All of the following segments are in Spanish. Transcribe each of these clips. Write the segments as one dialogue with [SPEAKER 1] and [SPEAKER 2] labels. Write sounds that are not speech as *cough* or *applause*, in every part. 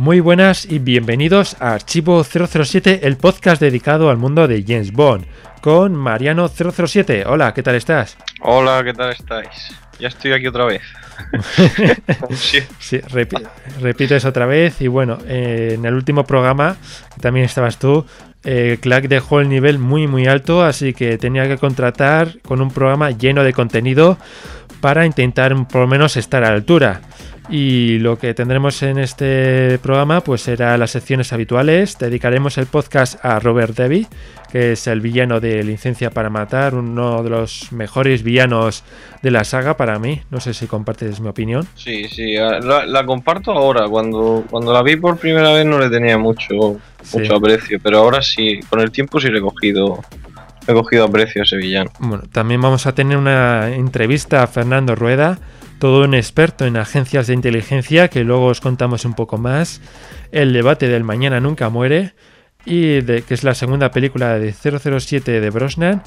[SPEAKER 1] Muy buenas y bienvenidos a Archivo 007, el podcast dedicado al mundo de James Bond, con Mariano 007. Hola, ¿qué tal estás?
[SPEAKER 2] Hola, ¿qué tal estáis? Ya estoy aquí otra vez. *laughs*
[SPEAKER 1] sí, repites otra vez y bueno, eh, en el último programa, también estabas tú, eh, Clark dejó el nivel muy muy alto, así que tenía que contratar con un programa lleno de contenido para intentar por lo menos estar a la altura. Y lo que tendremos en este programa pues será las secciones habituales. Dedicaremos el podcast a Robert Debbie, que es el villano de Licencia para Matar, uno de los mejores villanos de la saga para mí. No sé si compartes mi opinión.
[SPEAKER 2] Sí, sí, la, comparto ahora. Cuando, cuando la vi por primera vez no le tenía mucho, mucho aprecio, pero ahora sí, con el tiempo sí le he cogido he cogido aprecio a ese villano.
[SPEAKER 1] Bueno, también vamos a tener una entrevista a Fernando Rueda todo un experto en agencias de inteligencia que luego os contamos un poco más, el debate del mañana nunca muere, y que es la segunda película de 007 de Brosnan,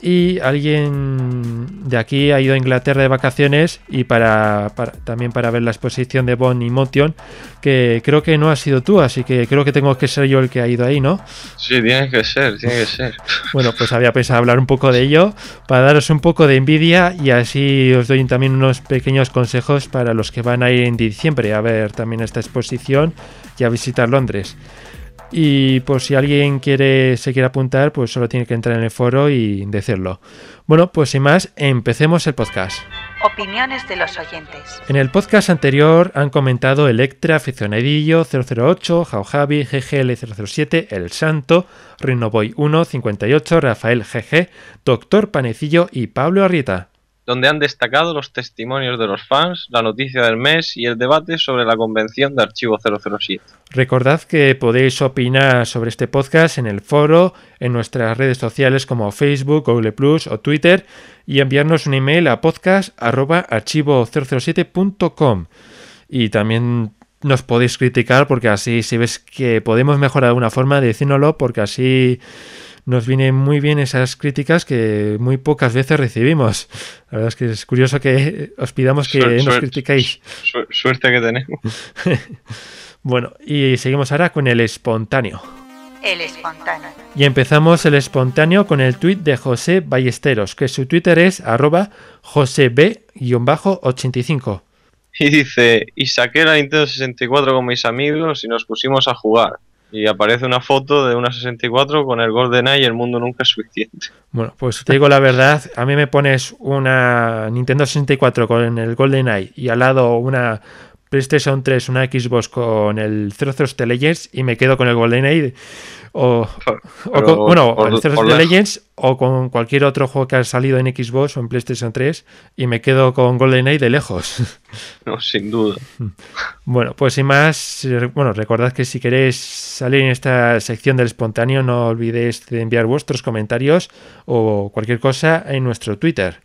[SPEAKER 1] y alguien de aquí ha ido a Inglaterra de vacaciones y para, también para ver la exposición de Bond y Motion, que creo que no ha sido tú, así que creo que tengo que ser yo el que ha ido ahí, ¿no?
[SPEAKER 2] Sí, tiene que ser, tiene que ser. *laughs*
[SPEAKER 1] Bueno, pues había pensado hablar un poco de ello para daros un poco de envidia y así os doy también unos pequeños consejos para los que van a ir en diciembre a ver también esta exposición y a visitar Londres. Y por si alguien quiere, se quiere apuntar, pues solo tiene que entrar en el foro y decirlo. Bueno, pues sin más, empecemos el podcast.
[SPEAKER 3] Opiniones de los oyentes.
[SPEAKER 1] En el podcast anterior han comentado Electra, Aficionadillo, 008, Jaujavi, GGL007, El Santo, Rinoboy 1, 58, Rafael GG, Doctor Panecillo y Pablo Arrieta
[SPEAKER 2] donde han destacado los testimonios de los fans, la noticia del mes y el debate sobre la convención de Archivo 007.
[SPEAKER 1] Recordad que podéis opinar sobre este podcast en el foro, en nuestras redes sociales como Facebook, Google Plus o Twitter y enviarnos un email a podcast@archivo007.com. Y también nos podéis criticar porque así si ves que podemos mejorar de alguna forma, decídnoslo porque así nos vienen muy bien esas críticas que muy pocas veces recibimos. La verdad es que es curioso que os pidamos que nos critiquéis.
[SPEAKER 2] suerte que tenemos. *laughs*
[SPEAKER 1] bueno, y seguimos ahora con el espontáneo.
[SPEAKER 3] El espontáneo.
[SPEAKER 1] Y empezamos el espontáneo con el tuit de José Ballesteros, que su Twitter es arroba joseb-85.
[SPEAKER 2] Y dice, y saqué la Nintendo 64 con mis amigos y nos pusimos a jugar y aparece una foto de una 64 con el GoldenEye y el mundo nunca es suficiente.
[SPEAKER 1] Bueno, pues te digo la verdad, a mí me pones una Nintendo 64 con el GoldenEye y al lado una PlayStation 3, una Xbox con el 00 Legends y me quedo con el GoldenEye o, con, bueno, el 00 Legends o con cualquier otro juego que ha salido en Xbox o en PlayStation 3 y me quedo con GoldenEye de lejos. *laughs*
[SPEAKER 2] No, sin duda.
[SPEAKER 1] Bueno, pues sin más, bueno, recordad que si queréis salir en esta sección del espontáneo no olvidéis de enviar vuestros comentarios o cualquier cosa en nuestro Twitter.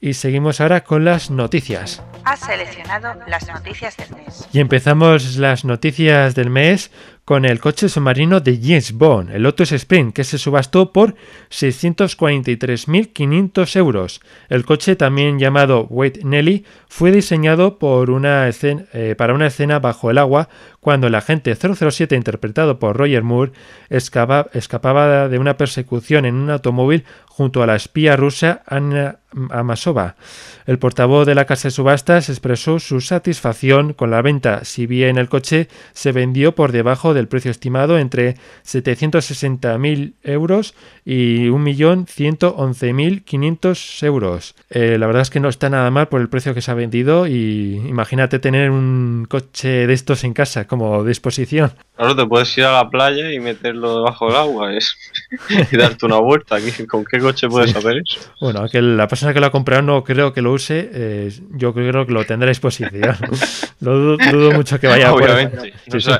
[SPEAKER 1] Y seguimos ahora con las noticias.
[SPEAKER 3] Has seleccionado las noticias del mes.
[SPEAKER 1] Y empezamos las noticias del mes con el coche submarino de James Bond, el Lotus Spring, que se subastó por 643.500 euros. El coche, también llamado Wait Nelly, fue diseñado eh, para una escena bajo el agua cuando el agente 007, interpretado por Roger Moore, escapaba de una persecución en un automóvil junto a la espía rusa Anna Amasova. El portavoz de la casa de subastas expresó su satisfacción con la venta, si bien el coche se vendió por debajo del precio estimado entre 760.000 euros y 1.111.500 euros. Eh, la verdad es que no está nada mal por el precio que se ha vendido y imagínate tener un coche de estos en casa como disposición.
[SPEAKER 2] Claro, te puedes ir a la playa y meterlo debajo del agua *laughs* y darte una vuelta. ¿Con qué coche puedes hacer eso?
[SPEAKER 1] Bueno, que la persona que lo ha comprado no creo que lo use. Eh, yo creo que lo tendrá a disposición. *laughs* lo dudo, mucho que vaya
[SPEAKER 2] Obviamente.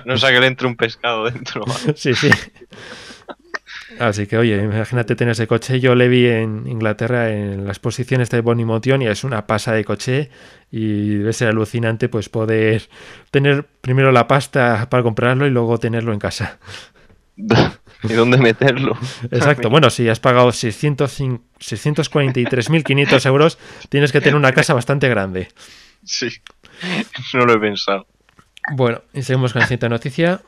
[SPEAKER 2] no, sea, que le entre un pescado dentro. *laughs*
[SPEAKER 1] sí, sí. Así que, oye, imagínate tener ese coche. Yo le vi en Inglaterra en las exposiciones de Bonnie Motion y es una pasa de coche y debe ser alucinante pues poder tener primero la pasta para comprarlo y luego tenerlo en casa. *laughs*
[SPEAKER 2] ¿Y dónde meterlo?
[SPEAKER 1] Exacto. *laughs* Bueno, si has pagado 643.500 euros, tienes que tener una casa bastante grande.
[SPEAKER 2] Sí, no lo he pensado.
[SPEAKER 1] Bueno, y seguimos con la siguiente noticia.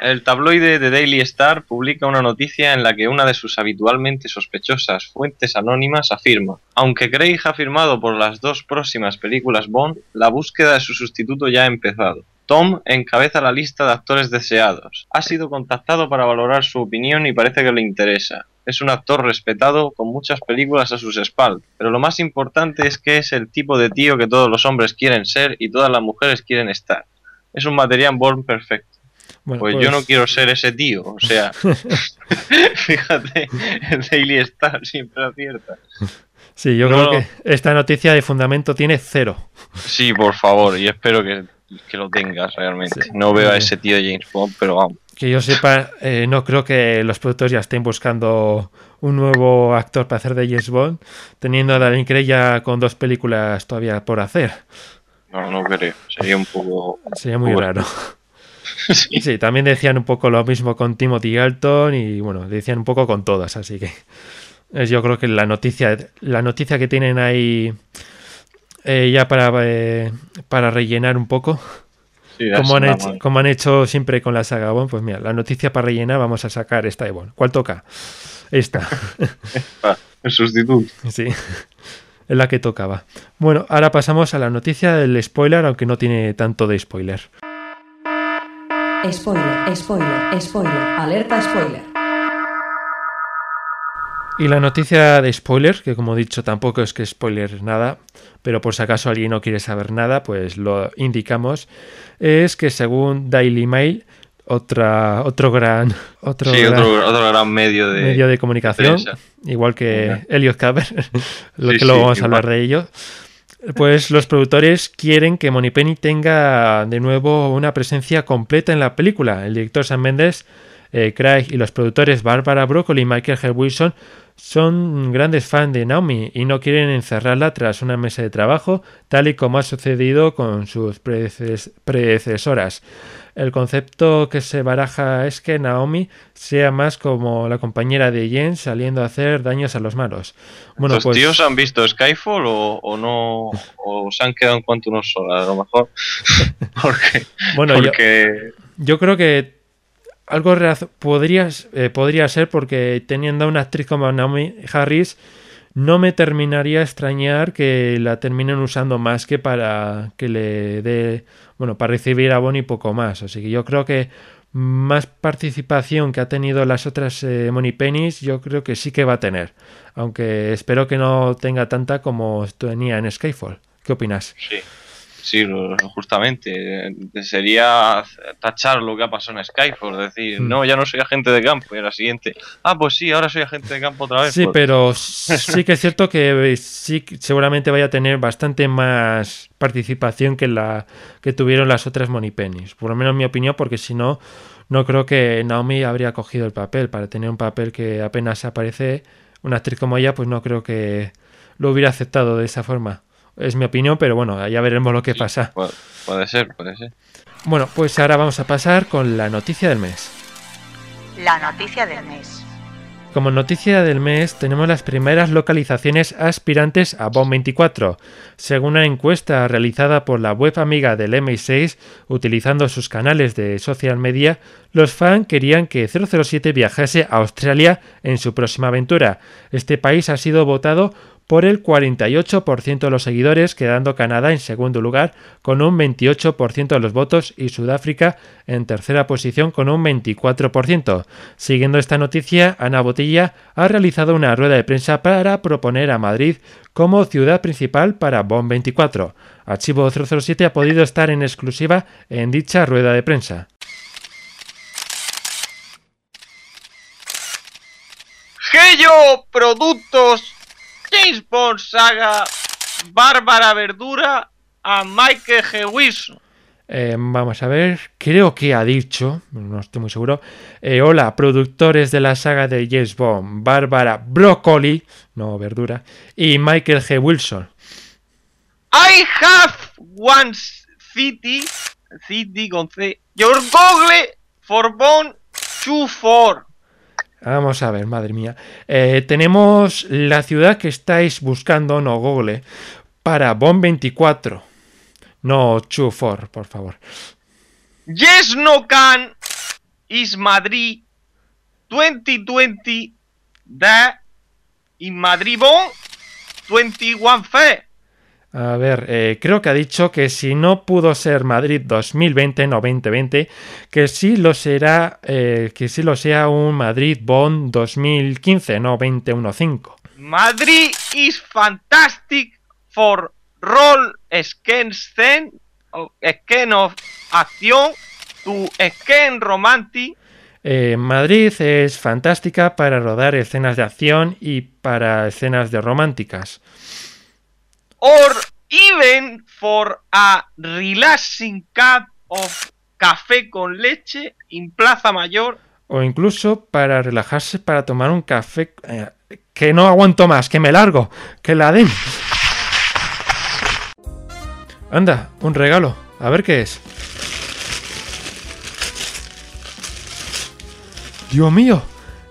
[SPEAKER 2] El tabloide de Daily Star publica una noticia en la que una de sus habitualmente sospechosas fuentes anónimas afirma, aunque Craig ha firmado por las dos próximas películas Bond, la búsqueda de su sustituto ya ha empezado. Tom encabeza la lista de actores deseados. Ha sido contactado para valorar su opinión y parece que le interesa. Es un actor respetado con muchas películas a sus espaldas, pero lo más importante es que es el tipo de tío que todos los hombres quieren ser y todas las mujeres quieren estar. Es un material Bond perfecto pues, yo no pues- quiero ser ese tío, o sea, *laughs* fíjate, el *laughs* Daily Star siempre acierta.
[SPEAKER 1] Sí, yo creo que esta noticia de fundamento tiene cero.
[SPEAKER 2] Sí, por favor, y espero que, lo tengas realmente. No veo a ese tío James Bond, pero vamos.
[SPEAKER 1] Que yo sepa, eh, no creo que los productores ya estén buscando un nuevo actor para hacer de James Bond, teniendo a Daniel Craig ya con dos películas todavía por hacer.
[SPEAKER 2] No, no creo. Sería un poco.
[SPEAKER 1] Sería muy raro. Sí. también decían un poco lo mismo con Timothy Galton y bueno, decían un poco con todas, así que yo creo que la noticia, la noticia que tienen ahí eh, ya para, eh, para rellenar un poco, como, han hecho, como han hecho siempre con la saga Bond, pues mira, la noticia para rellenar vamos a sacar esta de Bond. ¿Cuál toca? Esta. *laughs*
[SPEAKER 2] El sustituto.
[SPEAKER 1] Sí. Es la que tocaba. Bueno, ahora pasamos a la noticia del spoiler, aunque no tiene tanto de spoiler.
[SPEAKER 4] Spoiler, spoiler, spoiler, alerta spoiler.
[SPEAKER 1] Y la noticia de spoiler, que como he dicho tampoco es que spoiler nada, pero por si acaso alguien no quiere saber nada, pues lo indicamos, es que según Daily Mail, otra, otro gran *laughs*
[SPEAKER 2] otro, gran, medio de,
[SPEAKER 1] medio de comunicación, igual que Elliot Caber, *laughs* lo que luego vamos a hablar de ello, pues los productores quieren que Penny tenga de nuevo una presencia completa en la película. El director Sam Mendes, eh, Craig y los productores Barbara Broccoli y Michael G. Wilson son grandes fans de Naomi y no quieren encerrarla tras una mesa de trabajo, tal y como ha sucedido con sus predecesoras. El concepto que se baraja es que Naomi sea más como la compañera de Jen saliendo a hacer daños a los malos.
[SPEAKER 2] Bueno, ¿Los pues tíos han visto Skyfall o, no? ¿O se han quedado en cuanto unos solas? A lo mejor. *laughs* porque,
[SPEAKER 1] bueno, Yo, creo que algo podría, eh, podría ser porque teniendo a una actriz como Naomi Harris no me terminaría extrañar que la terminen usando más que para que le dé, bueno, para recibir a Bonnie poco más. Así que yo creo que más participación que ha tenido las otras eh, yo creo que sí que va a tener. Aunque espero que no tenga tanta como tenía en Skyfall. ¿Qué opinas?
[SPEAKER 2] Sí. Sí, justamente. Sería tachar lo que ha pasado en Skyfall. Decir, mm. no, ya no soy agente de campo. Y la siguiente, ah, pues sí, ahora soy agente de campo otra vez.
[SPEAKER 1] Sí,
[SPEAKER 2] pues
[SPEAKER 1] pero *laughs* sí que es cierto que sí, seguramente vaya a tener bastante más participación que la que tuvieron las otras Money Pennies. Por lo menos en mi opinión, porque si no, no creo que Naomi habría cogido el papel. Para tener un papel que apenas aparece, una actriz como ella, pues no creo que lo hubiera aceptado de esa forma. Es mi opinión, pero bueno, ya veremos lo que pasa.
[SPEAKER 2] Puede, ser, puede ser.
[SPEAKER 1] Bueno, pues ahora vamos a pasar con la noticia del mes.
[SPEAKER 3] La noticia del mes.
[SPEAKER 1] Como noticia del mes tenemos las primeras localizaciones aspirantes a BOM 24. Según una encuesta realizada por la web amiga del MI6 utilizando sus canales de social media, los fans querían que 007 viajase a Australia en su próxima aventura. Este país ha sido votado por el 48% de los seguidores, quedando Canadá en segundo lugar con un 28% de los votos y Sudáfrica en tercera posición con un 24%. Siguiendo esta noticia, Ana Botilla ha realizado una rueda de prensa para proponer a Madrid como ciudad principal para BOM 24. Archivo 007 ha podido estar en exclusiva en dicha rueda de prensa.
[SPEAKER 2] Gello Productos James Bond saga Bárbara Verdura a Michael G. Wilson.
[SPEAKER 1] Eh, vamos a ver, creo que ha dicho, no estoy muy seguro. eh, hola, productores de la saga de James Bond, Bárbara Broccoli, no verdura, y Michael G. Wilson.
[SPEAKER 2] I have one city, city con C, your Google for Bond 24.
[SPEAKER 1] Vamos a ver, madre mía. Eh, tenemos la ciudad que estáis buscando, no Google, para Bond 24. No 24, por favor.
[SPEAKER 2] Yes no can is Madrid 2020 da in Madrid Bond 21 fe.
[SPEAKER 1] A ver, eh, creo que ha dicho que si no pudo ser Madrid 2020, no 2020, que sí lo será, eh, que sí lo sea un Madrid Bond 2015, no 2015.
[SPEAKER 2] Madrid is fantastic for role scan scene, scan of acción to scan romantic
[SPEAKER 1] Eh, Madrid es fantástica para rodar escenas de acción y para escenas de románticas.
[SPEAKER 2] Or even for a relaxing cup of café con leche in Plaza Mayor.
[SPEAKER 1] O incluso para relajarse para tomar un café. eh, que no aguanto más, que me largo, que la den. Anda, un regalo. A ver qué es. Dios mío,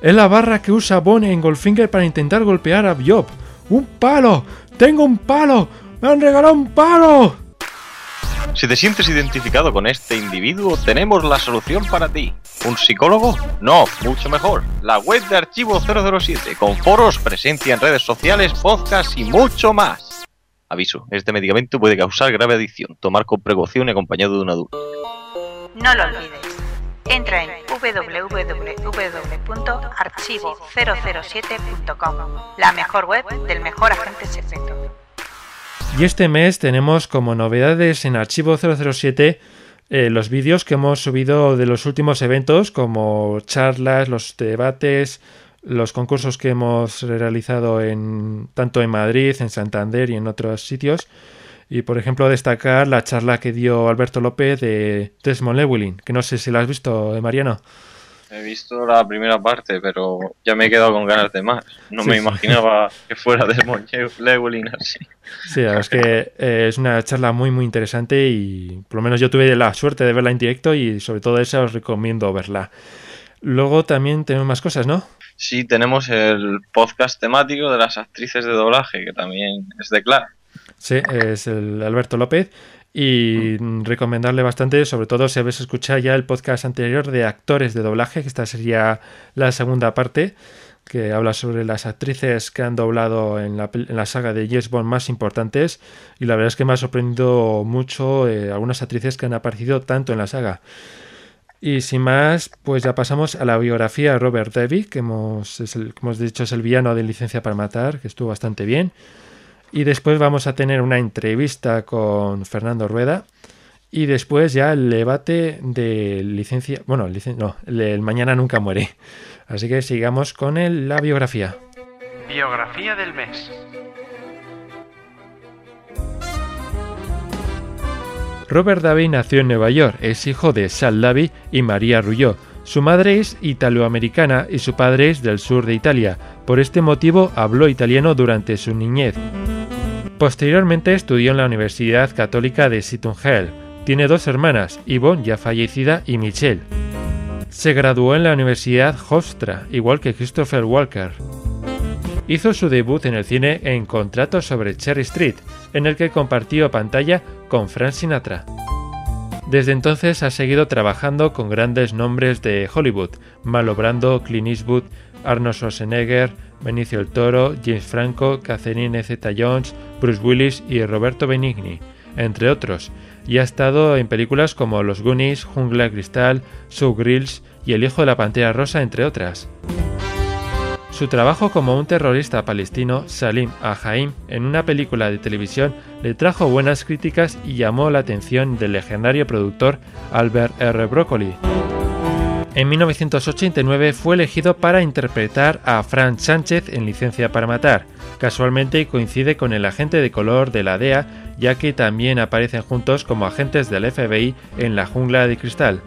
[SPEAKER 1] es la barra que usa Bond en Goldfinger para intentar golpear a Job. ¡Un palo! ¡Tengo un palo! ¡Me han regalado un palo!
[SPEAKER 2] Si te sientes identificado con este individuo, tenemos la solución para ti. ¿Un psicólogo? No, mucho mejor. La web de Archivo 007, con foros, presencia en redes sociales, podcasts y mucho más. Aviso, este medicamento puede causar grave adicción. Tomar con precaución y acompañado de un adulto.
[SPEAKER 3] No lo olvides. Entra en www.archivo007.com, la mejor web del mejor agente secreto.
[SPEAKER 1] Y este mes tenemos como novedades en Archivo 007 eh, los vídeos que hemos subido de los últimos eventos, como charlas, los debates, los concursos que hemos realizado en, tanto en Madrid, en Santander y en otros sitios. Y por ejemplo, destacar la charla que dio Alberto López de Desmond Llewellyn, que no sé si la has visto, eh, Mariano.
[SPEAKER 2] He visto la primera parte, pero ya me he quedado con ganas de más. No
[SPEAKER 1] Sí,
[SPEAKER 2] me
[SPEAKER 1] sí.
[SPEAKER 2] imaginaba que fuera de Llewellyn así.
[SPEAKER 1] Sí, es que eh, es una charla muy muy interesante y por lo menos yo tuve la suerte de verla en directo y sobre todo esa os recomiendo verla. Luego también tenemos más cosas, ¿no?
[SPEAKER 2] Sí, tenemos el podcast temático de las actrices de doblaje, que también es de Clark.
[SPEAKER 1] Sí, es el Alberto López y recomendarle bastante, sobre todo si habéis escuchado ya el podcast anterior de actores de doblaje, que esta sería la segunda parte, que habla sobre las actrices que han doblado en la, pel- en la saga de Yes Bond más importantes y la verdad es que me ha sorprendido mucho eh, algunas actrices que han aparecido tanto en la saga. Y sin más, pues ya pasamos a la biografía de Robert Davi, que hemos, es el- como hemos dicho es el villano de Licencia para Matar, que estuvo bastante bien. Y después vamos a tener una entrevista con Fernando Rueda. Y después ya el debate de licencia. Bueno, licen- no, el, Mañana Nunca Muere. Así que sigamos con el- la biografía.
[SPEAKER 5] Biografía del mes.
[SPEAKER 1] Robert Davi nació en Nueva York, es hijo de Sal Davi y María Rulló. Su madre es italoamericana y su padre es del sur de Italia. Por este motivo habló italiano durante su niñez. Posteriormente estudió en la Universidad Católica de Hall. Tiene dos hermanas, Yvonne, ya fallecida, y Michelle. Se graduó en la Universidad Hofstra, igual que Christopher Walker. Hizo su debut en el cine en Contrato sobre Cherry Street, en el que compartió pantalla con Frank Sinatra. Desde entonces ha seguido trabajando con grandes nombres de Hollywood, Marlon Brando, Clint Eastwood, Arnold Schwarzenegger, Benicio el Toro, James Franco, Catherine Zeta-Jones, Bruce Willis y Roberto Benigni, entre otros, y ha estado en películas como Los Goonies, Jungla Cristal, Show Grills y El Hijo de la Pantera Rosa, entre otras. Su trabajo como un terrorista palestino, Salim Ahaim, en una película de televisión le trajo buenas críticas y llamó la atención del legendario productor Albert R. Broccoli. En 1989 fue elegido para interpretar a Frank Sánchez en Licencia para Matar. Casualmente coincide con el agente de color de la DEA, ya que también aparecen juntos como agentes del FBI en La Jungla de Cristal.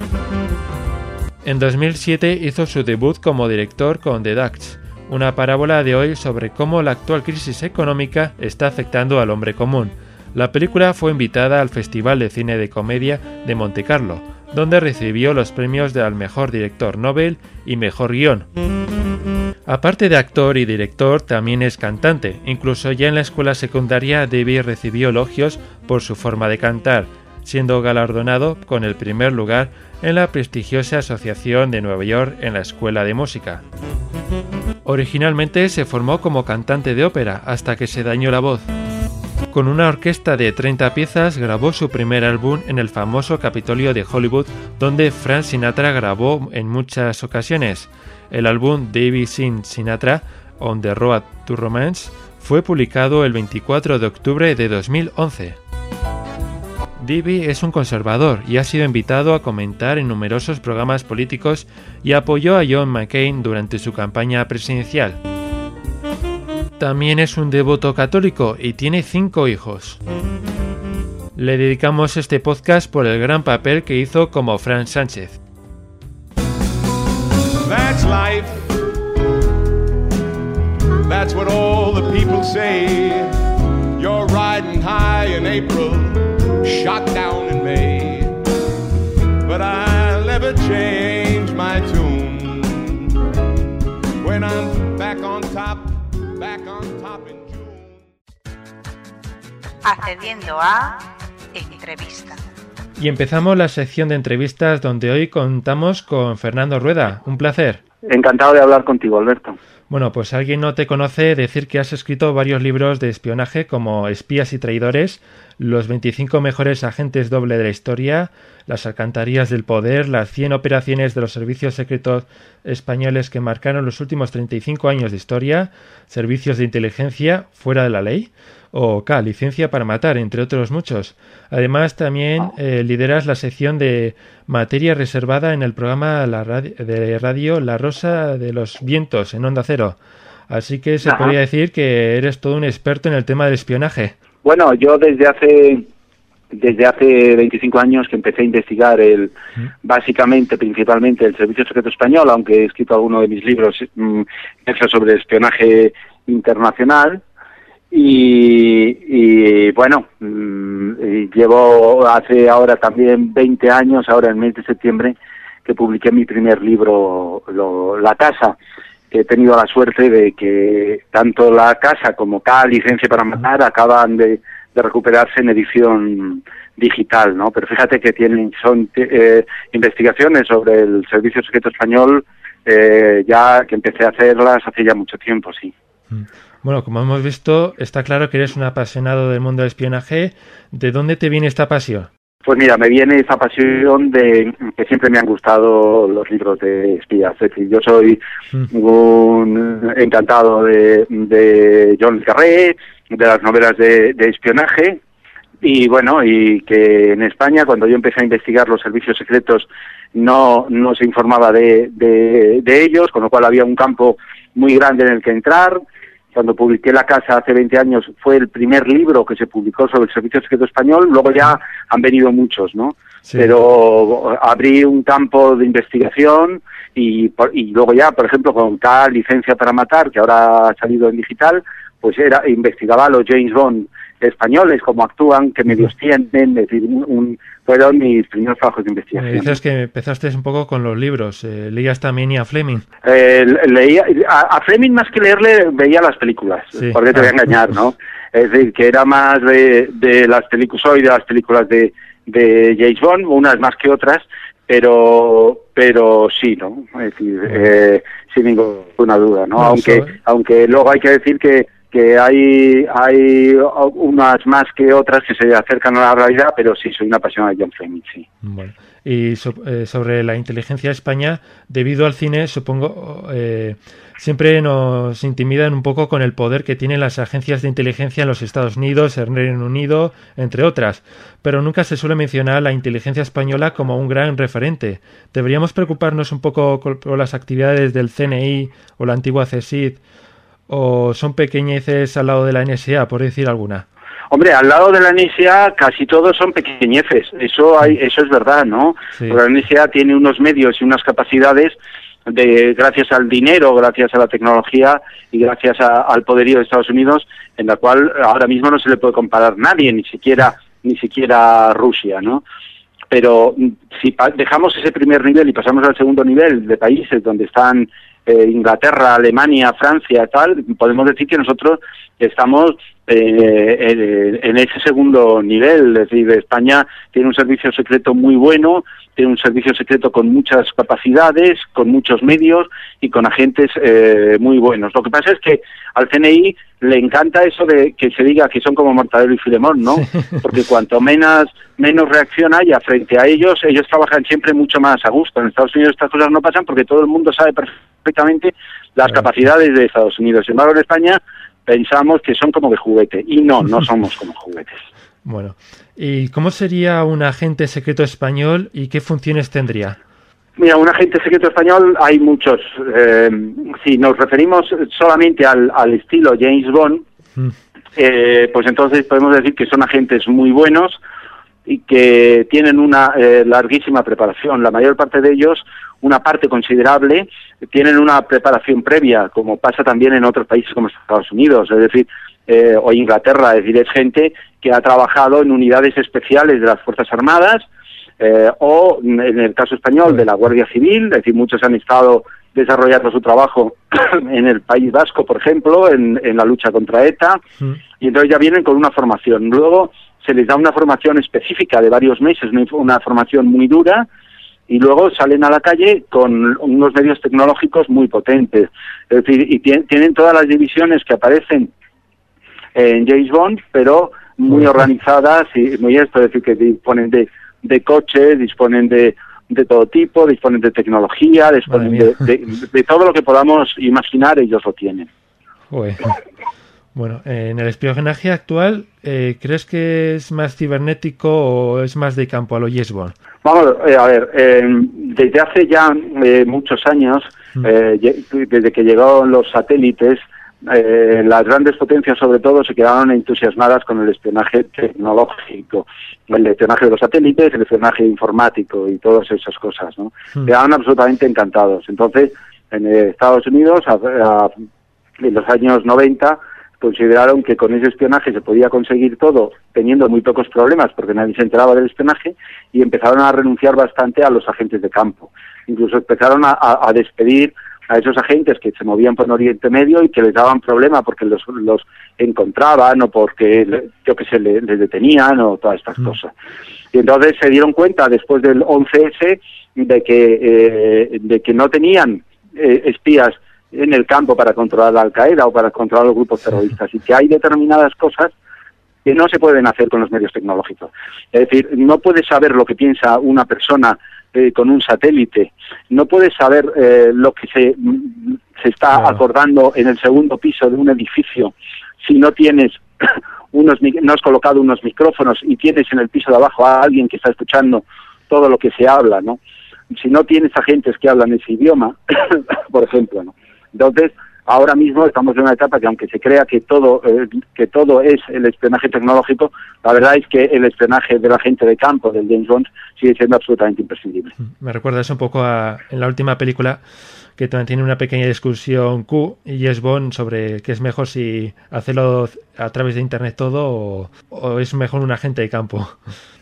[SPEAKER 1] En 2007 hizo su debut como director con The Ducks, una parábola de hoy sobre cómo la actual crisis económica está afectando al hombre común. La película fue invitada al Festival de Cine de Comedia de Monte Carlo, donde recibió los premios de al mejor director Nobel y mejor guion. Aparte de actor y director, también es cantante. Incluso ya en la escuela secundaria Debbie recibió elogios por su forma de cantar, siendo galardonado con el primer lugar en la prestigiosa Asociación de Nueva York en la Escuela de Música. Originalmente se formó como cantante de ópera hasta que se dañó la voz. Con una orquesta de 30 piezas grabó su primer álbum en el famoso Capitolio de Hollywood, donde Frank Sinatra grabó en muchas ocasiones. El álbum David Sin Sinatra On the Road to Romance fue publicado el 24 de octubre de 2011. Divi es un conservador y ha sido invitado a comentar en numerosos programas políticos y apoyó a John McCain durante su campaña presidencial. También es un devoto católico y tiene cinco hijos. Le dedicamos este podcast por el gran papel que hizo como Frank Sánchez. Shot down in May. But I'll never change my tune when I'm back on top.
[SPEAKER 3] Accediendo a entrevista.
[SPEAKER 1] Y empezamos la sección de entrevistas donde hoy contamos con Fernando Rueda. Un placer.
[SPEAKER 6] Encantado de hablar contigo, Alberto.
[SPEAKER 1] Bueno, pues alguien no te conoce decir que has escrito varios libros de espionaje como Espías y Traidores, Los 25 mejores agentes doble de la historia, Las alcantarillas del poder, las 100 operaciones de los servicios secretos españoles que marcaron los últimos 35 años de historia, Servicios de inteligencia fuera de la ley, o K, licencia para matar, entre otros muchos. Además, también eh, lideras la sección de materia reservada en el programa de radio La Rosa de los Vientos en Onda Cero. Así que se podría decir que eres todo un experto en el tema del espionaje.
[SPEAKER 6] Bueno, yo desde hace desde hace 25 años que empecé a investigar el básicamente principalmente el servicio secreto español, aunque he escrito alguno de mis libros mm, sobre espionaje internacional. Y, bueno, mm, llevo hace ahora también 20 años, ahora en el mes de septiembre, que publiqué mi primer libro, La Casa, que he tenido la suerte de que tanto La Casa como cada licencia para matar acaban de, recuperarse en edición digital, ¿no? Pero fíjate que tienen son eh, investigaciones sobre el Servicio Secreto Español eh, ya que empecé a hacerlas hace ya mucho tiempo, sí.
[SPEAKER 1] Mm. Bueno, como hemos visto, está claro que eres un apasionado del mundo del espionaje. ¿De dónde te viene esta pasión?
[SPEAKER 6] Pues mira, me viene esa pasión de que siempre me han gustado los libros de espías. Es decir, yo soy mm. un encantado de, de John Carré, de las novelas de, espionaje, y bueno, y que en España, cuando yo empecé a investigar los servicios secretos, no, no se informaba de, de, de ellos, con lo cual había un campo muy grande en el que entrar cuando publiqué La Casa hace 20 años, fue el primer libro que se publicó sobre el Servicio Secreto Español, luego ya han venido muchos, ¿no? Pero abrí un campo de investigación y, y luego ya, por ejemplo, con cada licencia para matar, que ahora ha salido en digital, pues era investigaba a los James Bond españoles, cómo actúan, qué medios tienen, es decir, un, fueron mis primeros trabajos de investigación.
[SPEAKER 1] dices que empezaste un poco con los libros, eh, leías también y a Fleming.
[SPEAKER 6] Eh, leía, a, Fleming más que leerle veía las películas, porque te voy a engañar, ¿no? Es decir, que era más de, de las películas, soy de las películas de, de James Bond, unas más que otras, pero pero sí, ¿no? Es decir, eh, sin ninguna duda, ¿no? aunque aunque luego hay que decir que que hay, hay unas más que otras que se acercan a la realidad, pero sí, soy una apasionada de John Fleming, sí.
[SPEAKER 1] Y eh, sobre la inteligencia de España, debido al cine, supongo, eh, siempre nos intimidan un poco con el poder que tienen las agencias de inteligencia en los Estados Unidos, en Reino Unido, entre otras, pero nunca se suele mencionar la inteligencia española como un gran referente. ¿Deberíamos preocuparnos un poco por las actividades del CNI o la antigua CSID o son pequeñeces al lado de la NSA, por decir alguna?
[SPEAKER 6] Hombre, al lado de la NSA casi todos son pequeñeces, eso hay, eso es verdad, ¿no? La NSA tiene unos medios y unas capacidades de gracias al dinero, gracias a la tecnología y gracias al poderío de Estados Unidos, en la cual ahora mismo no se le puede comparar nadie, ni siquiera ni siquiera Rusia, ¿no? Pero mm, si dejamos ese primer nivel y pasamos al segundo nivel de países donde están eh, Inglaterra, Alemania, Francia, tal, podemos decir que nosotros estamos eh, en, ese segundo nivel. Es decir, España tiene un servicio secreto muy bueno, tiene un servicio secreto con muchas capacidades, con muchos medios y con agentes eh, muy buenos. Lo que pasa es que al CNI le encanta eso de que se diga que son como Mortadelo y Filemón, ¿no? *laughs* Porque cuanto menos, menos reacción haya frente a ellos, ellos trabajan siempre mucho más a gusto. En Estados Unidos estas cosas no pasan porque todo el mundo sabe perfectamente las capacidades de Estados Unidos. Sin embargo, en España pensamos que son como de juguete y no, no *laughs* somos como juguetes.
[SPEAKER 1] Bueno, ¿y cómo sería un agente secreto español y qué funciones tendría?
[SPEAKER 6] Mira, un agente secreto español hay muchos. Eh, si nos referimos solamente al, estilo James Bond, mm. eh, pues entonces podemos decir que son agentes muy buenos y que tienen una eh, larguísima preparación. La mayor parte de ellos una parte considerable tienen una preparación previa, como pasa también en otros países como Estados Unidos, es decir, eh, o Inglaterra, es decir, es gente que ha trabajado en unidades especiales de las Fuerzas Armadas eh, o, en el caso español, de la Guardia Civil, es decir, muchos han estado desarrollando su trabajo *clears throat* en el País Vasco, por ejemplo, en, la lucha contra ETA, y entonces ya vienen con una formación. Luego se les da una formación específica de varios meses, una formación muy dura, y luego salen a la calle con unos medios tecnológicos muy potentes. Es decir, y tienen todas las divisiones que aparecen en James Bond, pero muy organizadas y muy esto, es decir, que disponen de, de coches, disponen de, de todo tipo, disponen de tecnología, disponen de, todo lo que podamos imaginar, ellos lo tienen.
[SPEAKER 1] Bueno, en el espionaje actual, eh, ¿crees que es más cibernético o es más de campo a lo Yes
[SPEAKER 6] Vamos, eh, a ver, em, desde hace ya eh, muchos años, mm. desde que llegaron los satélites, las grandes potencias sobre todo se quedaron entusiasmadas con el espionaje tecnológico, el espionaje de los satélites, el espionaje informático y todas esas cosas, ¿no? Mm. Quedaron absolutamente encantados. Entonces, en Estados Unidos, en los años 90, consideraron que con ese espionaje se podía conseguir todo teniendo muy pocos problemas porque nadie se enteraba del espionaje y empezaron a renunciar bastante a los agentes de campo. Incluso empezaron a, despedir a esos agentes que se movían por Oriente Medio y que les daban problema porque los, los encontraban o porque, yo que sé, les, detenían o todas estas mm. cosas. Y entonces se dieron cuenta después del 11S de que, eh, de que no tenían eh, espías en el campo para controlar la Al-Qaeda o para controlar los grupos terroristas y que hay determinadas cosas que no se pueden hacer con los medios tecnológicos. Es decir, no puedes saber lo que piensa una persona eh, con un satélite, no puedes saber eh, lo que se, se está acordando en el segundo piso de un edificio si no tienes *clears throat* unos no has colocado unos micrófonos y tienes en el piso de abajo a alguien que está escuchando todo lo que se habla, ¿no? Si no tienes agentes que hablan ese idioma, *clears throat* por ejemplo, ¿no? Entonces, ahora mismo estamos en una etapa que aunque se crea que todo eh, que todo es el espionaje tecnológico, la verdad es que el espionaje de la gente de campo del James Bond sigue siendo absolutamente imprescindible.
[SPEAKER 1] Me recuerda eso un poco a en la última película que también tiene una pequeña discusión Q y James Bond sobre qué es mejor si hacerlo a través de internet todo o, es mejor un agente de campo.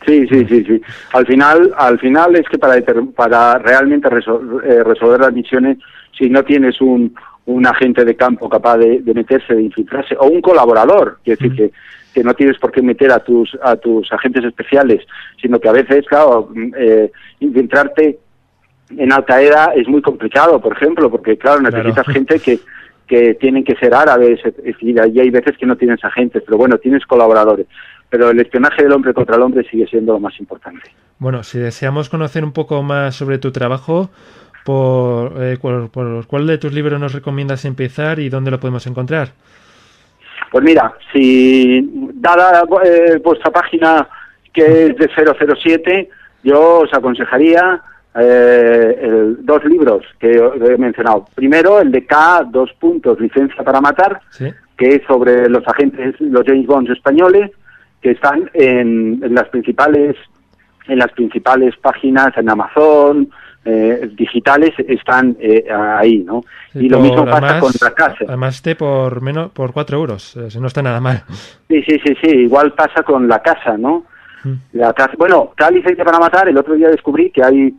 [SPEAKER 6] Sí, sí, sí, sí. Al final, al final es que para para realmente eh, resolver las misiones si no tienes un, un agente de campo capaz de, meterse, de infiltrarse, o un colaborador, es decir, que, que, no tienes por qué meter a tus, a tus agentes especiales, sino que a veces, claro, eh, infiltrarte en Al Qaeda es muy complicado, por ejemplo, porque, claro, necesitas gente que, que tienen que ser árabes, es decir, y hay veces que no tienes agentes, pero bueno, tienes colaboradores. pero el espionaje del hombre contra el hombre sigue siendo lo más importante.
[SPEAKER 1] Bueno, si deseamos conocer un poco más sobre tu trabajo, ¿por, eh, por, por cuál de tus libros nos recomiendas empezar y dónde lo podemos encontrar?
[SPEAKER 6] Pues mira, si dada eh, vuestra página que es de 007, yo os aconsejaría eh, el- dos libros que he mencionado. Primero, el de K, dos puntos, licencia para matar,
[SPEAKER 1] Sí.
[SPEAKER 6] que es sobre los agentes, los James Bonds españoles, que están en, en las principales en las principales páginas en Amazon eh, digitales están eh, ahí, ¿no? Y lo mismo pasa
[SPEAKER 1] además-
[SPEAKER 6] con la casa.
[SPEAKER 1] Además, este por menos por 4 euros. eh, no está nada mal.
[SPEAKER 6] Sí, sí, sí, sí. Igual pasa con la casa, ¿no?
[SPEAKER 1] Mm.
[SPEAKER 6] La casa. Bueno, tal licencia para matar. El otro día descubrí que hay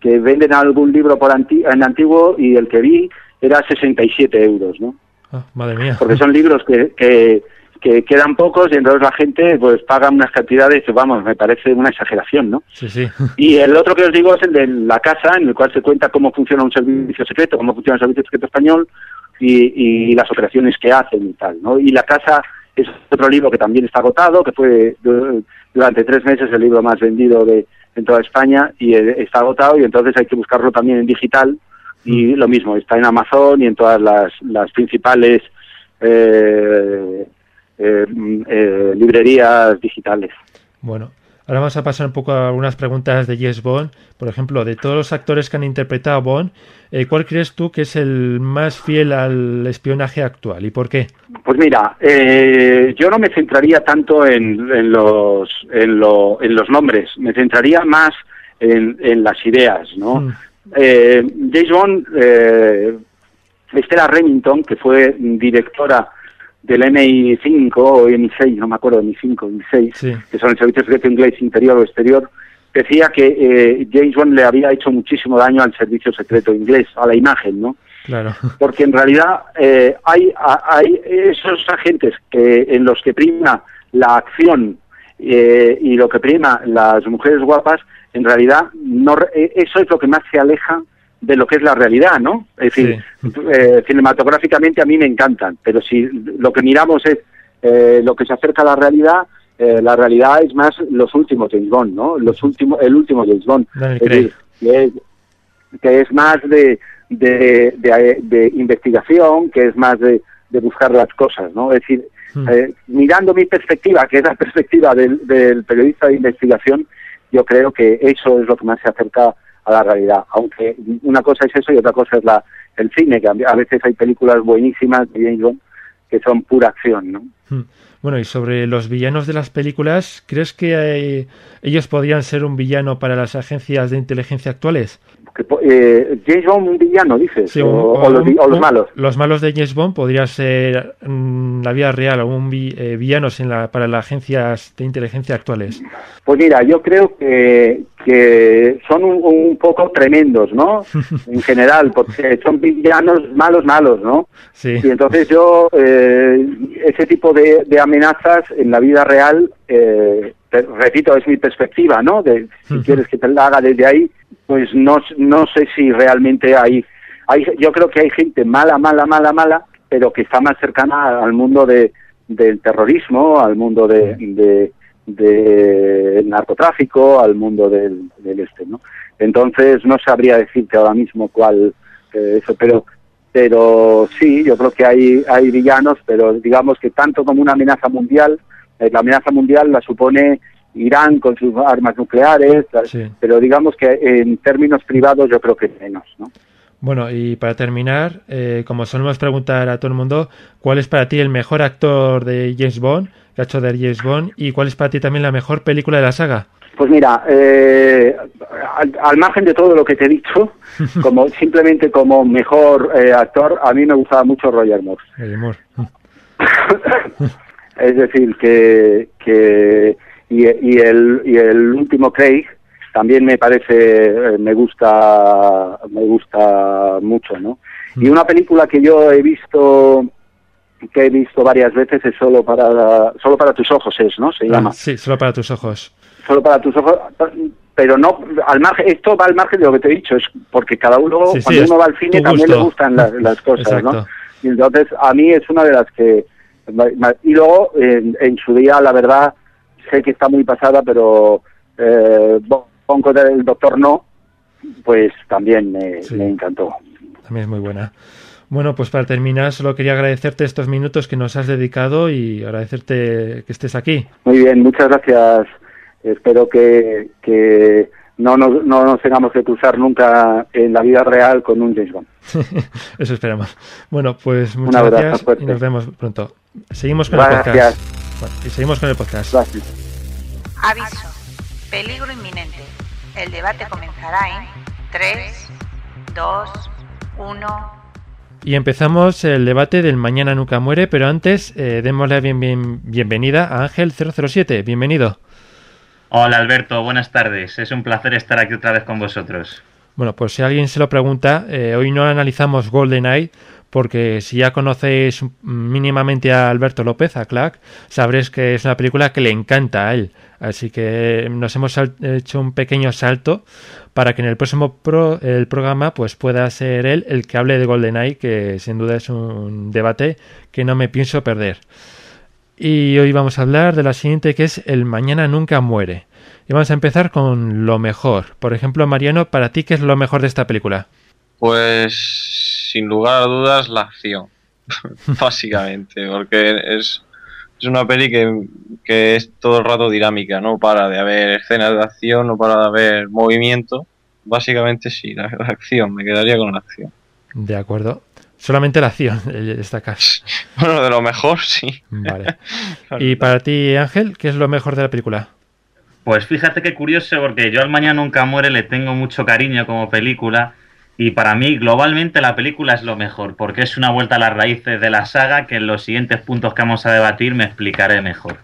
[SPEAKER 6] que venden algún libro por anti- en antiguo y el que vi era 67 euros, ¿no?
[SPEAKER 1] Ah, madre mía.
[SPEAKER 6] Porque son libros que, que, que quedan pocos y entonces la gente pues paga unas cantidades que, vamos, me parece una exageración, ¿no?
[SPEAKER 1] Sí, sí.
[SPEAKER 6] Y el otro que os digo es el de la casa, en el cual se cuenta cómo funciona un servicio secreto, cómo funciona el servicio secreto español y, y las operaciones que hacen y tal, ¿no? Y la casa es otro libro que también está agotado, que fue du- durante tres meses el libro más vendido de en toda España y eh, está agotado y entonces hay que buscarlo también en digital y lo mismo, está en Amazon y en todas las, las principales eh, eh, eh, librerías digitales.
[SPEAKER 1] Bueno, ahora vamos a pasar un poco a algunas preguntas de Yes Bond. Por ejemplo, de todos los actores que han interpretado a Bond, eh, ¿cuál crees tú que es el más fiel al espionaje actual y por qué?
[SPEAKER 6] Pues mira, yo no me centraría tanto en, en los, en, lo- en los nombres, me centraría más en, en las ideas, ¿no?
[SPEAKER 1] Mm.
[SPEAKER 6] James Bond, Estela Remington, que fue directora del MI5 o MI6, no me acuerdo, MI5, MI6,
[SPEAKER 1] Sí.
[SPEAKER 6] que son el Servicio Secreto Inglés Interior o Exterior, decía que eh, James Bond le había hecho muchísimo daño al Servicio Secreto Inglés, a la imagen, ¿no?
[SPEAKER 1] Claro. *laughs*
[SPEAKER 6] porque en realidad eh, hay, hay esos agentes que en los que prima la acción eh, y lo que prima las mujeres guapas, en realidad no, eh, eso es lo que más se aleja de lo que es la realidad, ¿no? Es decir, eh, cinematográficamente a mí me encantan, pero si lo que miramos es eh, lo que se acerca a la realidad, eh, la realidad es más los últimos James Bond, ¿no? Los últimos, el último James Bond. Es decir, que es, que es más de, de, de- de investigación, que es más de, de buscar las cosas, ¿no? Es decir,
[SPEAKER 1] Mm.
[SPEAKER 6] eh, mirando mi perspectiva, que es la *laughs* perspectiva del, del periodista de investigación, yo creo que eso es lo que más se acerca a la realidad. Aunque una cosa es eso y otra cosa es la, el cine, que a a veces hay películas buenísimas de James que son pura acción, ¿no?
[SPEAKER 1] Mm. Bueno, y sobre los villanos de las películas, ¿crees que eh, ellos podrían ser un villano para las agencias de inteligencia actuales?
[SPEAKER 6] Que, eh, James Bond, un villano, dices,
[SPEAKER 1] Sí,
[SPEAKER 6] o,
[SPEAKER 1] un-
[SPEAKER 6] o los,
[SPEAKER 1] un-
[SPEAKER 6] vi- o los
[SPEAKER 1] un-
[SPEAKER 6] malos.
[SPEAKER 1] Los malos de James Bond podrían ser mm, la vida real o un vi- eh, villanos en la, para las agencias de inteligencia actuales.
[SPEAKER 6] Pues mira, yo creo que, que son un, un poco tremendos, ¿no? *laughs* En general, porque son villanos malos, malos, ¿no?
[SPEAKER 1] Sí.
[SPEAKER 6] Y entonces yo, eh, ese tipo de, de amenazas en la vida real, eh, te- repito, es mi perspectiva, ¿no? De, si quieres que te la haga desde ahí, pues no, no sé si realmente hay, hay... Yo creo que hay gente mala, mala, mala, mala, pero que está más cercana al mundo de, del terrorismo, al mundo de, de, de narcotráfico, al mundo del, del este, ¿no? Entonces no sabría decirte ahora mismo cuál eh, eso, pero pero sí, yo creo que hay hay villanos, pero digamos que tanto como una amenaza mundial, eh, la amenaza mundial la supone Irán con sus armas nucleares,
[SPEAKER 1] Sí.
[SPEAKER 6] pero digamos que en términos privados yo creo que menos, ¿no?
[SPEAKER 1] Bueno, y para terminar, eh, como solemos preguntar a todo el mundo, ¿cuál es para ti el mejor actor de James Bond, que ha hecho de James Bond, y cuál es para ti también la mejor película de la saga?
[SPEAKER 6] Pues mira, eh, al, al margen de todo lo que te he dicho, *laughs* como simplemente como mejor eh, actor, a mí me gustaba mucho Roger Moore.
[SPEAKER 1] El humor. *laughs*
[SPEAKER 6] es decir, que, que y, y el, y el último Craig también me parece, eh, me gusta, me gusta mucho, ¿no? Y una película que yo he visto, que he visto varias veces es solo para, solo para tus ojos es, ¿no? Se llama
[SPEAKER 1] Ah, sí, solo para tus ojos.
[SPEAKER 6] solo para tus ojos, pero no al margen, esto va al margen de lo que te he dicho, es porque cada uno,
[SPEAKER 1] Sí,
[SPEAKER 6] cuando uno va al cine también
[SPEAKER 1] gusto.
[SPEAKER 6] le gustan las, *laughs* las cosas, ¿no? Y entonces a mí es una de las que y luego en, en su día la verdad sé que está muy pasada, pero eh, Bonco del Doctor No, pues también me,
[SPEAKER 1] Sí.
[SPEAKER 6] me encantó.
[SPEAKER 1] También es muy buena. Bueno, pues para terminar, solo quería agradecerte estos minutos que nos has dedicado y agradecerte que estés aquí.
[SPEAKER 6] Muy bien, muchas gracias. Espero que, que no, nos, no nos tengamos que cruzar nunca en la vida real con un James Bond. *laughs*
[SPEAKER 1] Eso esperamos. Bueno, pues muchas
[SPEAKER 6] abrazo
[SPEAKER 1] gracias
[SPEAKER 6] fuerte.
[SPEAKER 1] y nos vemos pronto. Seguimos con el
[SPEAKER 6] Gracias.
[SPEAKER 1] podcast. Bueno, y seguimos con el podcast.
[SPEAKER 6] Gracias.
[SPEAKER 3] Aviso. Peligro inminente. El debate comenzará en 3, 2, 1.
[SPEAKER 1] Y empezamos el debate del Mañana Nunca Muere, pero antes eh, démosle la bien- bien- bienvenida a Ángel 007. Bienvenido.
[SPEAKER 7] Hola Alberto, buenas tardes. Es un placer estar aquí otra vez con vosotros.
[SPEAKER 1] Bueno, pues si alguien se lo pregunta, eh, hoy no analizamos GoldenEye porque si ya conocéis mínimamente a Alberto López, a Clark, sabréis que es una película que le encanta a él. Así que nos hemos hecho un pequeño salto para que en el próximo pro- el programa pues pueda ser él el que hable de GoldenEye, que sin duda es un debate que no me pienso perder. Y hoy vamos a hablar de la siguiente que es El Mañana Nunca Muere. Y vamos a empezar con lo mejor. Por ejemplo, Mariano, para ti, ¿qué es lo mejor de esta película?
[SPEAKER 2] Pues sin lugar a dudas la acción, *laughs* básicamente, porque es, es una peli que, que es todo el rato dinámica, no para de haber escenas de acción, no para de haber movimiento. Básicamente sí, la, la acción, me quedaría con la acción.
[SPEAKER 1] De acuerdo. Solamente la acción, *laughs* eh, destacas.
[SPEAKER 2] Bueno, de lo mejor sí.
[SPEAKER 1] Vale. *laughs* Y para ti, Ángel, ¿qué es lo mejor de la película?
[SPEAKER 7] Pues fíjate qué curioso, porque yo al Mañana Nunca Muere le tengo mucho cariño como película. Y para mí, globalmente, la película es lo mejor, porque es una vuelta a las raíces de la saga que en los siguientes puntos que vamos a debatir me explicaré mejor.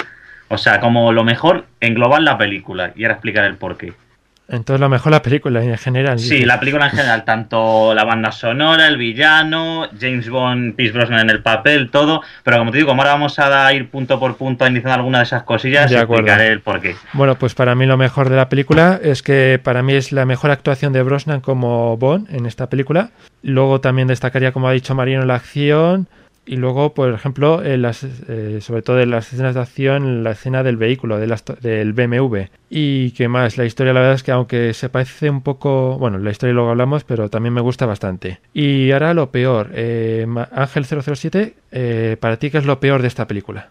[SPEAKER 7] O sea, como lo mejor en global la película, y ahora explicaré el porqué.
[SPEAKER 1] Entonces, lo mejor la película en general.
[SPEAKER 7] Sí, la película en general, tanto la banda sonora, el villano, James Bond, Pierce Brosnan en el papel, todo. Pero como te digo, como ahora vamos a ir punto por punto iniciando alguna de esas cosillas,
[SPEAKER 1] De acuerdo.
[SPEAKER 7] explicaré el porqué.
[SPEAKER 1] Bueno, pues para mí lo mejor de la película es que para mí es la mejor actuación de Brosnan como Bond en esta película. Luego también destacaría, como ha dicho Mariano, la acción. Y luego, por ejemplo, en las, eh, sobre todo en las escenas de acción, la escena del vehículo, del BMW. Y que más, la historia la verdad es que aunque se parece un poco, bueno, la historia luego hablamos, pero también me gusta bastante. Y ahora lo peor, eh, Ángel 007, eh, para ti, ¿qué es lo peor de esta película?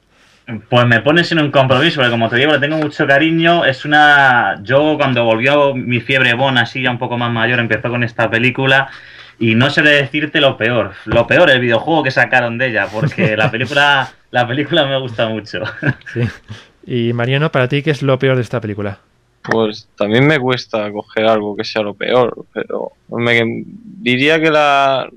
[SPEAKER 7] Pues me pones en un compromiso, porque como te digo, le tengo mucho cariño. Es una. Yo, cuando volvió mi fiebre Bon, así ya un poco más mayor, empezó con esta película. Y no sé decirte lo peor. Lo peor, el videojuego que sacaron de ella, porque *laughs* la película, la película me gusta mucho. *laughs*
[SPEAKER 1] Sí. Y Mariano, para ti, ¿qué es lo peor de esta película?
[SPEAKER 2] Pues también me cuesta coger algo que sea lo peor, pero me diría que la,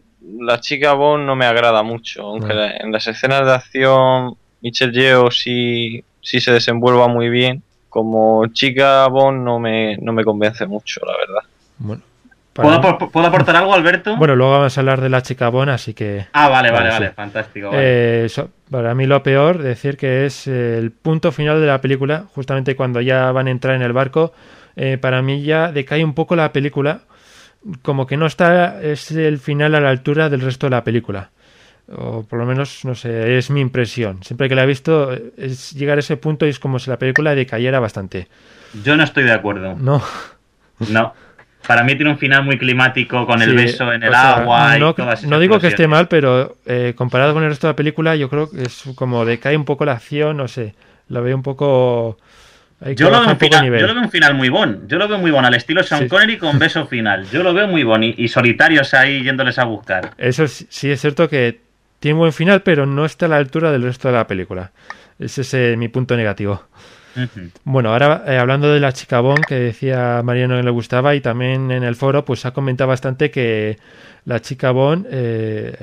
[SPEAKER 2] la chica Bond no me agrada mucho, aunque
[SPEAKER 1] No.
[SPEAKER 2] la- en las escenas de acción Michelle Yeoh sí, sí se desenvuelva muy bien. Como chica Bond no me, no me convence mucho, la verdad.
[SPEAKER 1] Bueno,
[SPEAKER 7] ¿Puedo,
[SPEAKER 1] para-
[SPEAKER 7] ¿Puedo aportar algo, Alberto?
[SPEAKER 1] bueno, luego vamos a hablar de la chica Bona, así que...
[SPEAKER 7] ah, vale, vale,
[SPEAKER 1] Vale,
[SPEAKER 7] fantástico. vale.
[SPEAKER 1] Eh, para mí lo peor, decir que es eh, el punto final de la película, justamente cuando ya van a entrar en el barco, eh, para mí ya decae un poco la película, como que no está, es el final a la altura del resto de la película. O por lo menos, no sé, es mi impresión. Siempre que la he visto, es llegar a ese punto y es como si la película decayera bastante.
[SPEAKER 7] Yo no estoy de acuerdo.
[SPEAKER 1] No,
[SPEAKER 7] No. Para mí tiene un final muy climático con el
[SPEAKER 1] Sí,
[SPEAKER 7] beso en el
[SPEAKER 1] sea,
[SPEAKER 7] agua
[SPEAKER 1] no,
[SPEAKER 7] y todas esas
[SPEAKER 1] no digo que esté mal, pero eh, comparado con el resto de la película, yo creo que es como decae un poco la acción, no sé. Lo veo un poco.
[SPEAKER 7] Yo lo, veo un final, yo lo veo un final muy bon. Yo lo veo muy bon al estilo Sean
[SPEAKER 1] Sí.
[SPEAKER 7] Connery con *laughs* beso final. Yo lo veo muy bon y, y solitarios ahí yéndoles a buscar.
[SPEAKER 1] Eso sí, sí es cierto que tiene un buen final, pero no está a la altura del resto de la película. Ese es eh, mi punto negativo. Bueno, ahora eh, hablando de la chica Bond que decía Mariano que le gustaba y también en el foro pues ha comentado bastante que la chica Bond eh,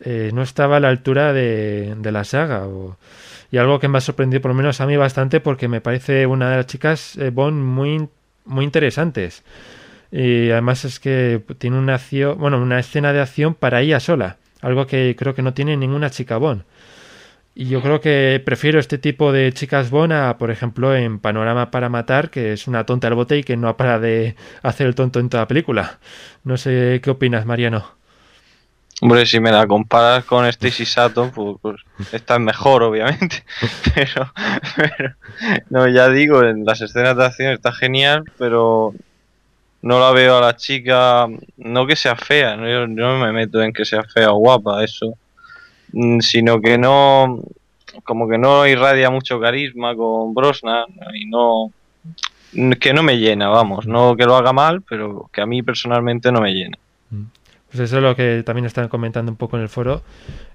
[SPEAKER 1] eh, no estaba a la altura de, la saga y algo que me ha sorprendido por lo menos a mí bastante porque me parece una de las chicas eh, Bond muy, muy interesantes y además es que tiene una una escena de acción para ella sola, algo que creo que no tiene ninguna chica Bond. Y yo creo que prefiero este tipo de chicas Bond a, por ejemplo, en Panorama para Matar, que es una tonta al bote y que no para de hacer el tonto en toda la película. No sé qué opinas, Mariano.
[SPEAKER 2] Hombre, si me la comparas con Stacy Sato, pues, pues, esta es mejor, obviamente. *laughs* Pero, pero, no, ya digo, en las escenas de acción está genial, pero no la veo a la chica, no que sea fea, no, yo no me meto en que sea fea o guapa, eso, sino que no, como que no irradia mucho carisma con Brosnan y no, que no me llena, vamos, no que lo haga mal, pero que a mí personalmente no me llena.
[SPEAKER 1] Pues eso es lo que también están comentando un poco en el foro.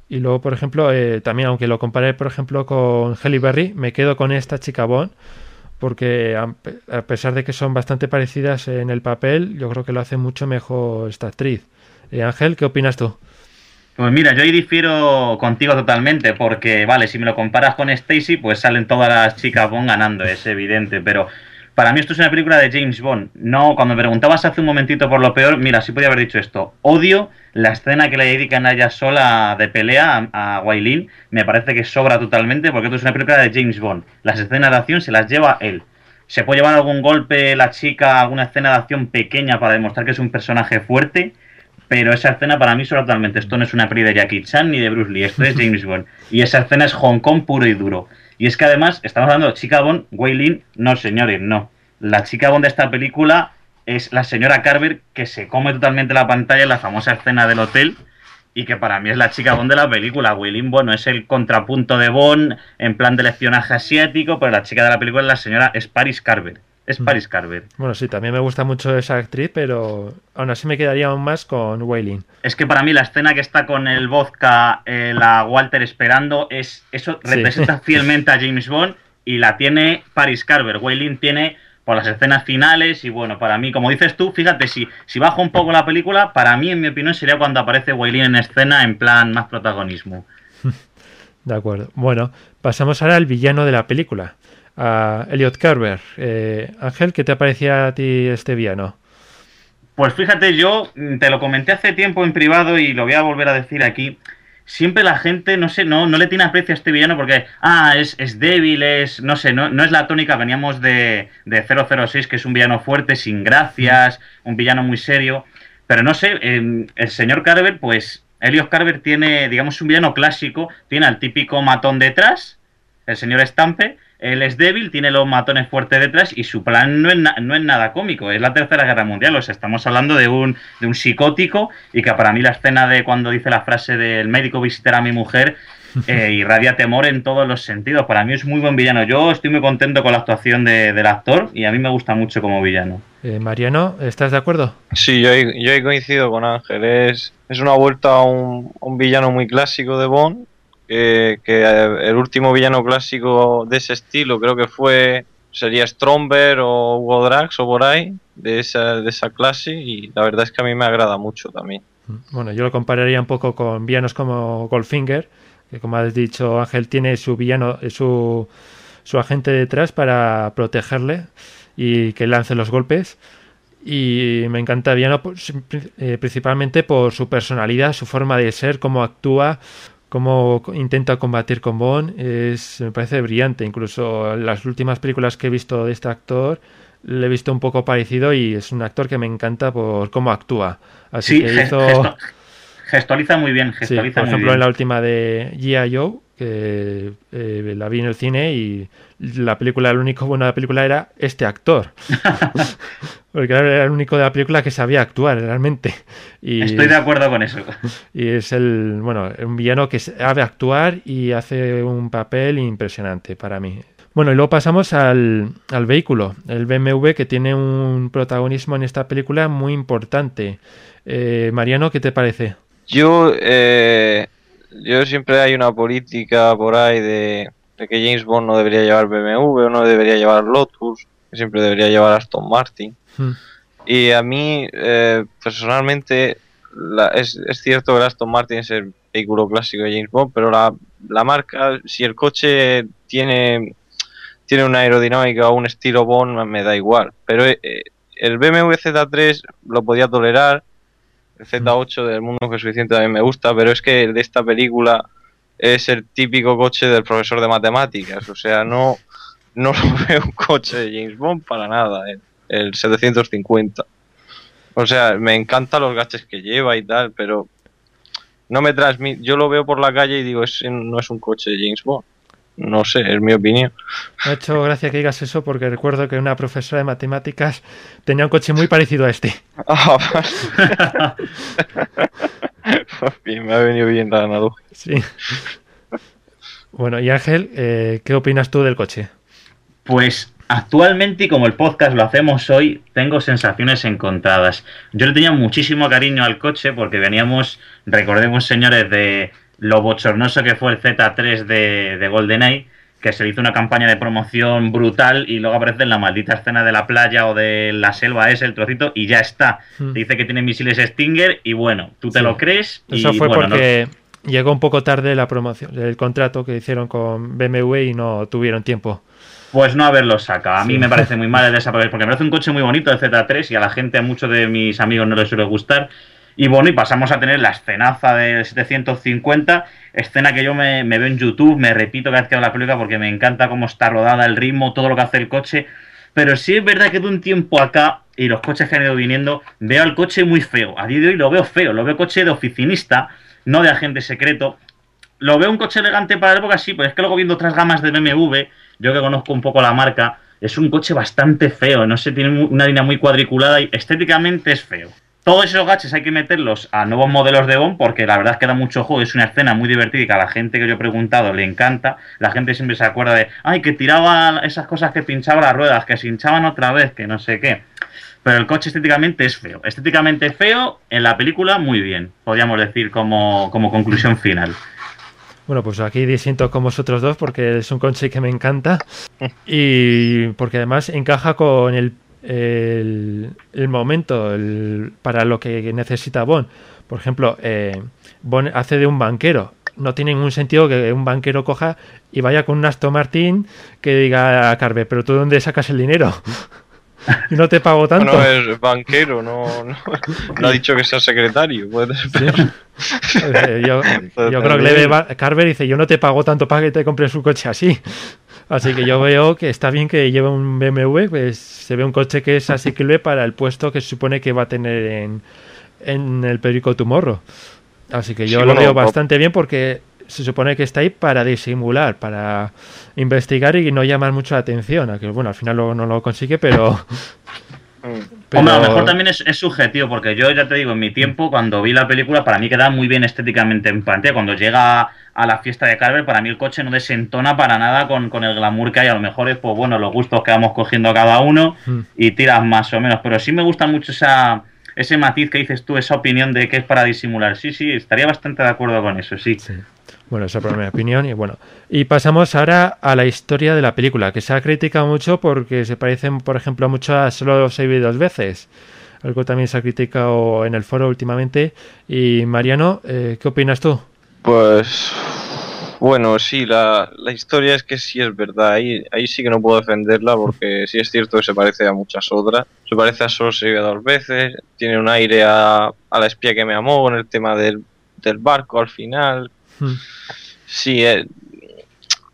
[SPEAKER 1] Y luego, por ejemplo, eh, también aunque lo compare, por ejemplo, con Halle Berry, me quedo con esta chica Bond porque a, pesar de que son bastante parecidas en el papel, yo creo que lo hace mucho mejor esta actriz. Eh, Ángel, ¿qué opinas tú?
[SPEAKER 7] Pues mira, yo ahí difiero contigo totalmente, porque vale, si me lo comparas con Stacy, pues salen todas las chicas Bond ganando, es evidente, pero para mí esto es una película de James Bond. No, cuando me preguntabas hace un momentito por lo peor, mira, sí podía haber dicho esto. Odio la escena que le dedican a ella sola de pelea a, a Me parece que sobra totalmente porque esto es una película de James Bond. Las escenas de acción se las lleva él. Se puede llevar algún golpe la chica, alguna escena de acción pequeña para demostrar que es un personaje fuerte, pero esa escena para mí sobra totalmente. Esto no es una peli de Jackie Chan ni de Bruce Lee, esto es *laughs* James Bond. Y esa escena es Hong Kong puro y duro. Y es que además estamos hablando de chica Bond, Wei no señores, no. La chica Bond de esta película es la señora Carver que se come totalmente la pantalla en la famosa escena del hotel y que para mí es la chica Bond de la película. Wei bueno, es el contrapunto de Bond en plan de espionaje asiático, pero la chica de la película es la señora es Paris Carver. Es mm. Paris Carver.
[SPEAKER 1] Bueno, sí, también me gusta mucho esa actriz, pero aún así me quedaría aún más con Wailing.
[SPEAKER 7] Es que para mí la escena que está con el vodka, eh, la Walter esperando, es eso representa *laughs* fielmente a James Bond y la tiene Paris Carver. Wailing tiene por las escenas finales y bueno, para mí, como dices tú, fíjate, si, si bajo un poco la película, para mí, en mi opinión, sería cuando aparece Wailing en escena en plan más protagonismo. *laughs*
[SPEAKER 1] De acuerdo. Bueno, pasamos ahora al villano de la película a Elliot Carver. Eh, Ángel, ¿qué te parecía a ti este villano?
[SPEAKER 7] Pues fíjate, yo mm, te lo comenté hace tiempo en privado y lo voy a volver a decir aquí. Siempre la gente, no sé, no, no le tiene aprecio a este villano porque, ah, es, es débil, es, no sé, no, no es la tónica, veníamos de, de 006, que es un villano fuerte, sin gracias, un villano muy serio. Pero no sé, em, el señor Carver, pues, Elliot Carver tiene, digamos, un villano clásico, tiene al típico matón detrás, el señor Estampe, él es débil, tiene los matones fuertes detrás y su plan no es, no es nada cómico, es la tercera guerra mundial, o sea, estamos hablando de un, de un psicótico y que para mí la escena de cuando dice la frase del médico visitará a mi mujer *laughs* eh, irradia temor en todos los sentidos, para mí es muy buen villano, yo estoy muy contento con la actuación del actor y a mí me gusta mucho como villano.
[SPEAKER 1] Eh, Mariano, ¿estás de acuerdo?
[SPEAKER 2] Sí, yo, yo he coincido con Ángel, es, es una vuelta a un, a un villano muy clásico de Bond que, el último villano clásico de ese estilo creo que fue sería Stromberg o Hugo Drax o por ahí de esa, de esa clase y la verdad es que a mí me agrada mucho también.
[SPEAKER 1] Bueno, yo lo compararía un poco con villanos como Goldfinger, que como has dicho Ángel tiene su villano, su, su agente detrás para protegerle y que lance los golpes. Y me encanta Villano eh, principalmente por su personalidad, su forma de ser, cómo actúa, cómo intenta combatir con Bond es, me parece brillante. Incluso las últimas películas que he visto de este actor le he visto un poco parecido y es un actor que me encanta por cómo actúa. Así que *laughs* hizo...
[SPEAKER 7] gestualiza muy bien. Gestualiza
[SPEAKER 1] por ejemplo, en la última de G.I. Joe, que eh, la vi en el cine y la película, el único bueno de la película era este actor. *laughs* Porque era el único de la película que sabía actuar realmente.
[SPEAKER 7] Y, Estoy de acuerdo con eso.
[SPEAKER 1] Y es el, bueno, un villano que sabe actuar y hace un papel impresionante para mí. Bueno, y luego pasamos al, al vehículo, el BMW, que tiene un protagonismo en esta película muy importante. Eh, Mariano, ¿qué te parece?
[SPEAKER 2] Yo, eh, yo siempre hay una política por ahí de, que James Bond no debería llevar BMW o no debería llevar Lotus, que siempre debería llevar Aston Martin. Hmm. Y a mí, eh, personalmente, es, es, cierto que Aston Martin es el vehículo clásico de James Bond, pero la, la marca, si el coche tiene, tiene una aerodinámica o un estilo Bond, me da igual. Pero eh, el BMW Z3 lo podía tolerar el Z8 del mundo que suficiente también me gusta, pero es que el de esta película es el típico coche del profesor de matemáticas. O sea, no, no *laughs* lo veo un coche de James Bond para nada, el, 750. O sea, me encantan los gaches que lleva y tal, pero no me transmite. Yo lo veo por la calle y digo, es, no es un coche de James Bond. No sé, es mi opinión.
[SPEAKER 1] Me ha hecho gracia que digas eso porque recuerdo que una profesora de matemáticas tenía un coche muy parecido a este. *laughs*
[SPEAKER 2] Ah, *laughs* bien, me ha venido bien la analogía.
[SPEAKER 1] Sí. Bueno, y Ángel, eh, ¿qué opinas tú del coche?
[SPEAKER 7] Pues actualmente, y como el podcast lo hacemos hoy, tengo sensaciones encontradas. Yo le tenía muchísimo cariño al coche porque veníamos, recordemos señores, de lo bochornoso que fue el Z3 de, de GoldenEye, que se le hizo una campaña de promoción brutal y luego aparece en la maldita escena de la playa o de la selva ese, el trocito, y ya está.
[SPEAKER 1] Hmm.
[SPEAKER 7] Te dice que tiene misiles Stinger y bueno, tú te
[SPEAKER 1] Sí.
[SPEAKER 7] lo crees. Y,
[SPEAKER 1] Eso fue
[SPEAKER 7] bueno, no-
[SPEAKER 1] porque llegó un poco tarde la promoción, el contrato que hicieron con BMW y no tuvieron tiempo.
[SPEAKER 7] Pues no haberlo sacado. A mí
[SPEAKER 1] Sí.
[SPEAKER 7] me parece muy mal el desaprovechar, porque me parece un coche muy bonito el Z3 y a la gente, a muchos de mis amigos no les suele gustar. Y bueno, y pasamos a tener la escenaza del 750, escena que yo me, veo en YouTube, me repito cada vez que veo la película porque me encanta cómo está rodada, el ritmo, todo lo que hace el coche. Pero sí es verdad que de un tiempo acá, y los coches que han ido viniendo, veo al coche muy feo. A día de hoy lo veo feo, lo veo coche de oficinista, no de agente secreto. Lo veo un coche elegante para la época, sí, pero es que luego viendo otras gamas de BMW, yo que conozco un poco la marca, es un coche bastante feo, no sé, tiene una línea muy cuadriculada y estéticamente es feo. Todos esos gaches hay que meterlos a nuevos modelos de Bond porque la verdad es que da mucho juego, es una escena muy divertida y que a la gente que yo he preguntado le encanta. La gente siempre se acuerda de, ay, que tiraba esas cosas que pinchaba las ruedas, que se hinchaban otra vez, que no sé qué. Pero el coche estéticamente es feo. Estéticamente feo, en la película muy bien, podríamos decir como, como conclusión final.
[SPEAKER 1] Bueno, pues aquí disiento con vosotros dos porque es un coche que me encanta *laughs* y porque además encaja con el, el, el momento el- para lo que necesita Bond. Por ejemplo, eh, Bond hace de un banquero. No tiene ningún sentido que un banquero coja y vaya con un Aston Martin que diga a Carver, pero tú dónde sacas el dinero? *laughs* y no te pago tanto.
[SPEAKER 2] No es banquero, no, no, no ha dicho que sea secretario. *laughs*
[SPEAKER 1] Eh, yo, yo creo que le ve Ba- Carver dice, yo no te pago tanto para que te compres un coche así. Así que yo veo que está bien que lleve un BMW, pues se ve un coche que es asequible para el puesto que se supone que va a tener en, en el periódico Tomorrow. Así que yo
[SPEAKER 2] Sí,
[SPEAKER 1] lo
[SPEAKER 2] bueno,
[SPEAKER 1] veo bastante bien porque se supone que está ahí para disimular, para investigar y no llamar mucho la atención. A que, bueno, al final luego no lo consigue, pero... Pero-
[SPEAKER 7] Hombre, a lo mejor también es, es subjetivo, porque yo ya te digo, en mi tiempo, cuando vi la película, para mí queda muy bien estéticamente en pantalla. Cuando llega a la fiesta de Carver, para mí el coche no desentona para nada con, con el glamour que hay. A lo mejor es, pues bueno, los gustos que vamos cogiendo cada uno
[SPEAKER 1] Mm.
[SPEAKER 7] y tiras más o menos. Pero sí me gusta mucho esa, ese matiz que dices tú, esa opinión de que es para disimular. Sí, sí, estaría bastante de acuerdo con eso, sí.
[SPEAKER 1] Sí. Bueno, esa es mi opinión y bueno. Y pasamos ahora a la historia de la película, que se ha criticado mucho porque se parecen, por ejemplo, mucho a Solo se vive dos veces. Algo también se ha criticado en el foro últimamente. Y Mariano, eh, ¿qué opinas tú?
[SPEAKER 2] Pues bueno, sí, la, la historia es que sí es verdad. Ahí, ahí sí que no puedo defenderla porque sí es cierto que se parece a muchas otras. Se parece a Solo se vive dos veces. Tiene un aire a, a la espía que me amó con el tema del, del barco al final.
[SPEAKER 1] Hmm.
[SPEAKER 2] Sí, eh,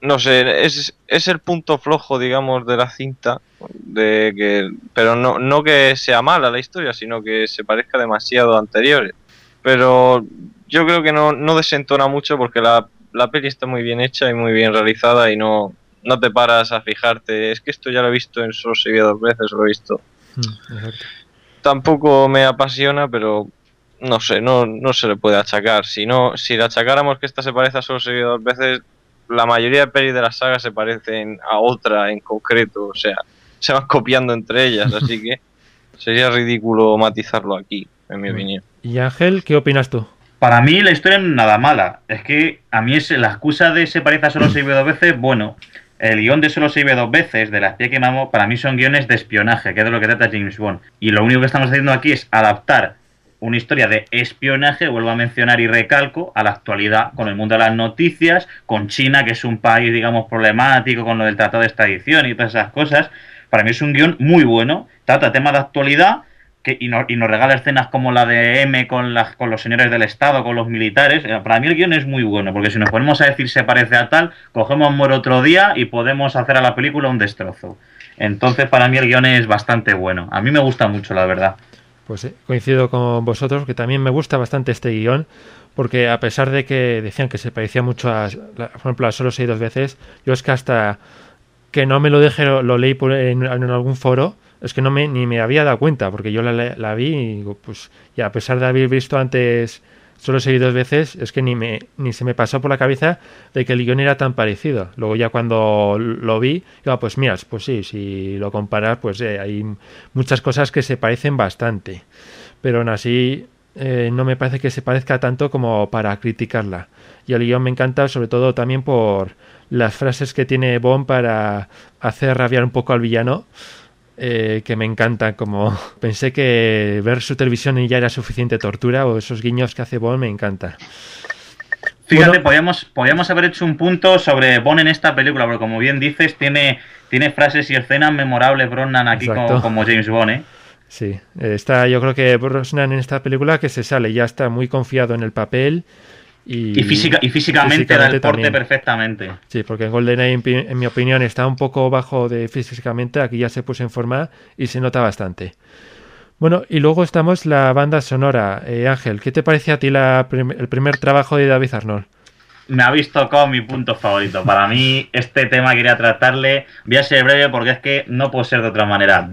[SPEAKER 2] no sé, es, es el punto flojo, digamos, de la cinta. De que, pero no, no que sea mala la historia, sino que se parezca demasiado a anteriores. Pero yo creo que no, no desentona mucho porque la, la peli está muy bien hecha y muy bien realizada y no, no te paras a fijarte. Es que esto ya lo he visto en solo dos veces, lo he visto.
[SPEAKER 1] Mm, exacto.
[SPEAKER 2] Tampoco me apasiona, pero no sé, no, no se le puede achacar. Si no, si le achacáramos que esta se parece a solo se vio dos veces, la mayoría de pelis de la saga se parecen a otra en concreto, o sea, se van copiando entre ellas, *laughs* así que sería ridículo matizarlo aquí, en mi opinión.
[SPEAKER 1] Y Ángel, ¿qué opinas tú?
[SPEAKER 7] Para mí la historia no es nada mala. Es que a mí es la excusa de se parece a solo se vive dos veces. Bueno, el guion de solo se vive dos veces, de la espía que mamó, para mí son guiones de espionaje, que es de lo que trata James Bond. Y lo único que estamos haciendo aquí es adaptar una historia de espionaje, vuelvo a mencionar y recalco, a la actualidad, con el mundo de las noticias, con China, que es un país, digamos, problemático, con lo del tratado de extradición y todas esas cosas. Para mí es un guion muy bueno, trata temas de actualidad y, no- nos regala escenas como la de M con los señores del Estado, con los militares. Eh, Para mí el guion es muy bueno, porque si nos ponemos a decir se parece a tal, cogemos Muere otro día y podemos hacer a la película un destrozo. Entonces para mí el guion es bastante bueno. A mí me gusta mucho, la verdad.
[SPEAKER 1] Pues sí, coincido con vosotros, que también me gusta bastante este guion, porque a pesar de que decían que se parecía mucho a, por ejemplo, a Solo seis dos veces, yo es que hasta que no me lo dejé, lo, leí en, algún foro, es que no me, ni me había dado cuenta, porque yo la, vi y pues, y a pesar de haber visto antes Solo seis dos veces, es que ni, me, ni se me pasó por la cabeza de que el guion era tan parecido. Luego ya cuando lo vi, digo, pues mira, pues sí, si lo comparas, pues eh, hay muchas cosas que se parecen bastante. Pero aún así, eh, no me parece que se parezca tanto como para criticarla. Y el guion me encanta sobre todo también por las frases que tiene Bond para hacer rabiar un poco al villano. Eh, que me encanta, como *laughs* pensé que ver su televisión ya era suficiente tortura, o esos guiños que hace Bond me encanta.
[SPEAKER 7] Fíjate, podríamos, podríamos haber hecho un punto sobre Bond en esta película, porque como bien dices, tiene, tiene frases y escenas memorables Brosnan aquí como, como, James Bond, ¿eh?
[SPEAKER 1] Sí, está, yo creo que Brosnan en esta película que se sale, ya está muy confiado en el papel. Y,
[SPEAKER 7] física, y físicamente, da el porte perfectamente.
[SPEAKER 1] Sí, porque GoldenEye, en mi opinión, está un poco bajo de físicamente. Aquí ya se puso en forma y se nota bastante. Bueno, y luego estamos la banda sonora. Eh, Ángel, ¿qué te parece a ti el primer trabajo de David Arnold?
[SPEAKER 7] Me ha visto como mi punto favorito. Para mí, este tema quería tratarle. Voy a ser breve porque es que no puedo ser de otra manera.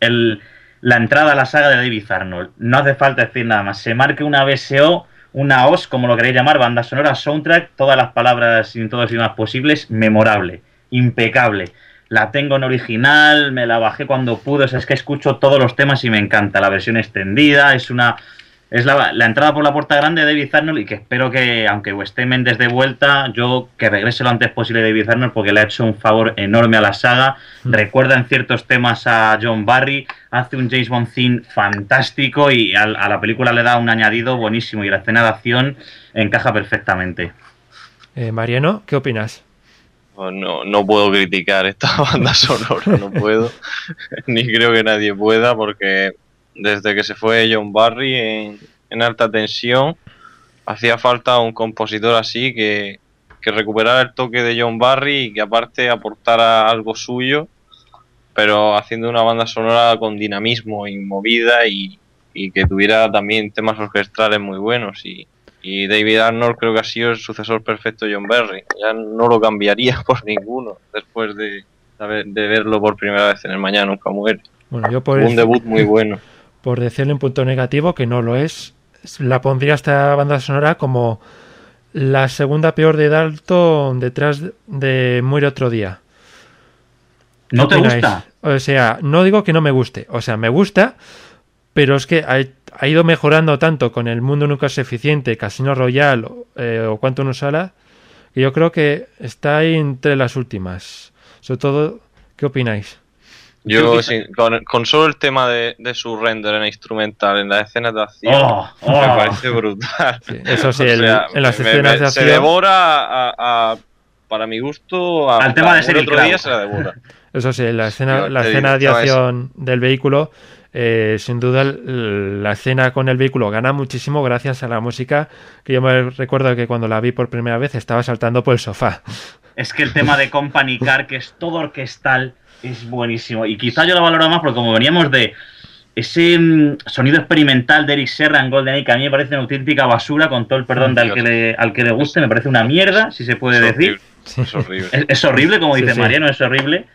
[SPEAKER 7] El, la entrada a la saga de David Arnold. No hace falta decir nada más. Se marque una BSO, una OS, como lo queréis llamar, banda sonora, soundtrack, todas las palabras y todos los idiomas posibles, memorable, impecable. La tengo en original, me la bajé cuando pude, es que escucho todos los temas y me encanta. La versión extendida es una es la, entrada por la puerta grande de David Arnold y que espero que, aunque esté Mendes de vuelta, yo que regrese lo antes posible David Arnold porque le ha hecho un favor enorme a la saga. Mm. Recuerda en ciertos temas a John Barry, hace un James Bond theme fantástico y a, la película le da un añadido buenísimo y la escena de acción encaja perfectamente.
[SPEAKER 1] Eh, Mariano, ¿qué opinas?
[SPEAKER 2] Oh, no, no puedo criticar esta *laughs* banda sonora, no puedo, *laughs* ni creo que nadie pueda porque desde que se fue John Barry en, alta tensión, hacía falta un compositor así que, que, recuperara el toque de John Barry y que aparte aportara algo suyo, pero haciendo una banda sonora con dinamismo y movida y, que tuviera también temas orquestales muy buenos. Y, y, David Arnold creo que ha sido el sucesor perfecto de John Barry. Ya no lo cambiaría *laughs* por ninguno después de, de verlo por primera vez en el Mañana Nunca Muere.
[SPEAKER 1] Bueno, yo por
[SPEAKER 2] un debut muy bueno
[SPEAKER 1] por decirle un punto negativo, que no lo es, la pondría esta banda sonora como la segunda peor de Dalton detrás de Muere otro día.
[SPEAKER 7] ¿No te gusta?
[SPEAKER 1] O sea, no digo que no me guste, o sea, me gusta, pero es que ha, ido mejorando tanto con el mundo nunca es eficiente, Casino Royale eh, o Cuánto nos sala, que yo creo que está ahí entre las últimas. Sobre todo, ¿qué opináis?
[SPEAKER 2] Yo, con, solo el tema de, su render en instrumental en las escenas de acción,
[SPEAKER 7] oh,
[SPEAKER 2] me oh. parece brutal.
[SPEAKER 1] eso sí, en las escenas de acción.
[SPEAKER 2] Se devora, a, para mi gusto,
[SPEAKER 7] al tema de ser
[SPEAKER 2] otro día se la devora. *laughs*
[SPEAKER 1] Eso sí, la escena, la escena de acción del vehículo, eh, sin duda la escena con el vehículo gana muchísimo gracias a la música, que yo me recuerdo que cuando la vi por primera vez estaba saltando por el sofá.
[SPEAKER 7] Es que el tema de *laughs* Company Car, que es todo orquestal es buenísimo. Y quizá yo lo valoro más porque como veníamos de ese mm, sonido experimental de Eric Serra en GoldenEye, que a mí me parece una auténtica basura, con todo el perdón de al que, le, al que le guste, me parece una mierda, si se puede decir.
[SPEAKER 2] Es horrible.
[SPEAKER 7] Es, horrible, como dice Mariano, es horrible.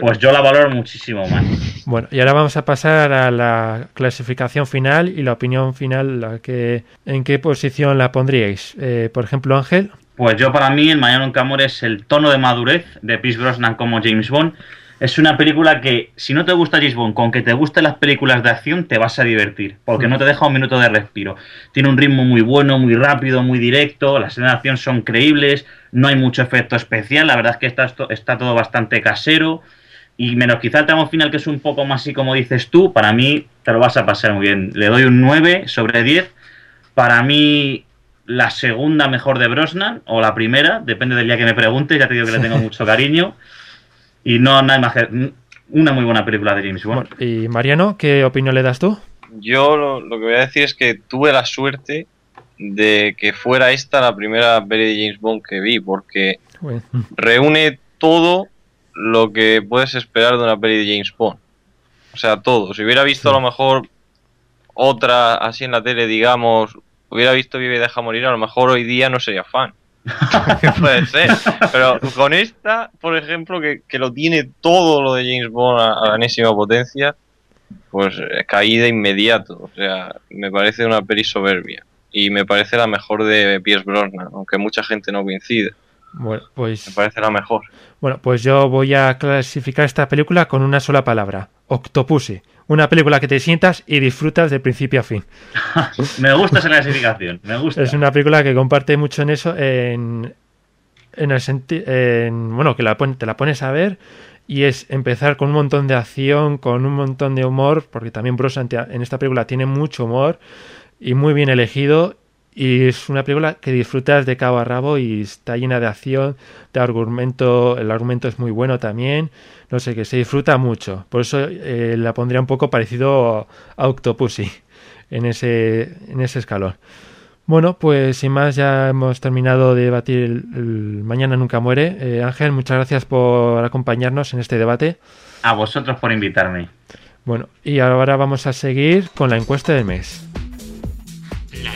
[SPEAKER 7] Pues yo la valoro muchísimo más.
[SPEAKER 1] Bueno, y ahora vamos a pasar a la clasificación final y la opinión final, la que, ¿en qué posición la pondríais? Eh, por ejemplo, Ángel.
[SPEAKER 7] Pues yo para mí, el Mañana Nunca Muere es el tono de madurez de Pierce Brosnan como James Bond es una película que, si no te gusta James Bond, con que te gusten las películas de acción, te vas a divertir, porque no te deja un minuto de respiro. Tiene un ritmo muy bueno, muy rápido, muy directo, las escenas de acción son creíbles, no hay mucho efecto especial, la verdad es que está, está todo bastante casero, y menos quizá el tramo final que es un poco más así como dices tú, para mí te lo vas a pasar muy bien. Le doy un 9 sobre 10. Para mí la segunda mejor de Brosnan, o la primera, depende del día que me preguntes, ya te digo que le tengo *laughs* mucho cariño. Y no nada más que una muy buena película de James Bond.
[SPEAKER 1] y Mariano, ¿qué opinión le das tú?
[SPEAKER 2] Yo lo, que voy a decir es que tuve la suerte de que fuera esta la primera peli de James Bond que vi, porque reúne todo lo que puedes esperar de una peli de James Bond. O sea, todo. Si hubiera visto a lo mejor otra así en la tele, digamos, hubiera visto Vive y Deja Morir, a lo mejor hoy día no sería fan. *laughs* Puede ser. Pero con esta, por ejemplo, que, que lo tiene todo lo de James Bond a, a enésima potencia, pues eh, caí de inmediato. O sea, me parece una peli soberbia. Y me parece la mejor de Pierce Brosnan, aunque mucha gente no coincide.
[SPEAKER 1] Bueno, pues,
[SPEAKER 2] Me parece la mejor.
[SPEAKER 1] bueno, pues yo voy a clasificar esta película con una sola palabra: Octopussy. Una película que te sientas y disfrutas de principio a fin. *laughs*
[SPEAKER 7] Me gusta esa clasificación, me gusta.
[SPEAKER 1] Es una película que comparte mucho en eso, en, en el sentido, bueno, que la te la pones a ver y es empezar con un montón de acción, con un montón de humor, porque también Brosnan en esta película tiene mucho humor y muy bien elegido y es una película que disfrutas de cabo a rabo y está llena de acción, de argumento, el argumento es muy bueno también, no sé, que se disfruta mucho, por eso eh, la pondría un poco parecido a Octopussy en ese, en ese escalón. Bueno, pues sin más ya hemos terminado de debatir el, el Mañana Nunca Muere. Eh, Ángel, muchas gracias por acompañarnos en este debate.
[SPEAKER 7] A vosotros por invitarme.
[SPEAKER 1] Bueno, y ahora vamos a seguir con la encuesta del mes.
[SPEAKER 8] La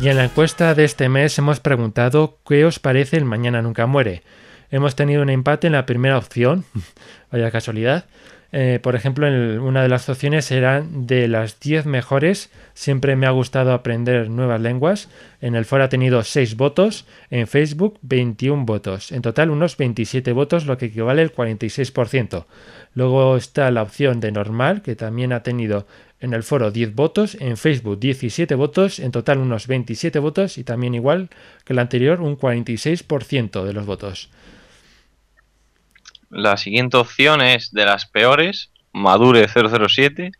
[SPEAKER 1] Y en la encuesta de este mes hemos preguntado qué os parece el Mañana Nunca Muere. Hemos tenido un empate en la primera opción, *laughs* vaya casualidad. Eh, por ejemplo, en una de las opciones eran de las 10 mejores. Siempre me ha gustado aprender nuevas lenguas. En el foro ha tenido 6 votos. En Facebook, 21 votos. En total, unos 27 votos, lo que equivale al 46%. Luego está la opción de normal, que también ha tenido en el foro 10 votos. En Facebook, 17 votos. En total, unos 27 votos. Y también, igual que el anterior, un 46% de los votos.
[SPEAKER 2] La siguiente opción es de las peores, Madure 007,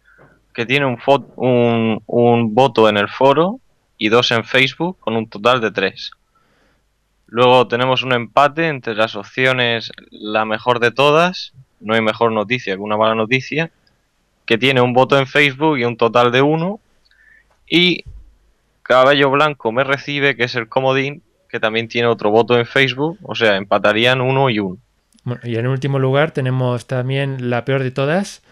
[SPEAKER 2] que tiene un, voto en el foro y dos en Facebook, con un total de tres. Luego tenemos un empate entre las opciones la mejor de todas, no hay mejor noticia que una mala noticia, que tiene un voto en Facebook y un total de uno. Y Cabello Blanco me recibe, que es el comodín, que también tiene otro voto en Facebook, o sea, empatarían uno y uno.
[SPEAKER 1] Bueno, y en último lugar tenemos también la peor de todas.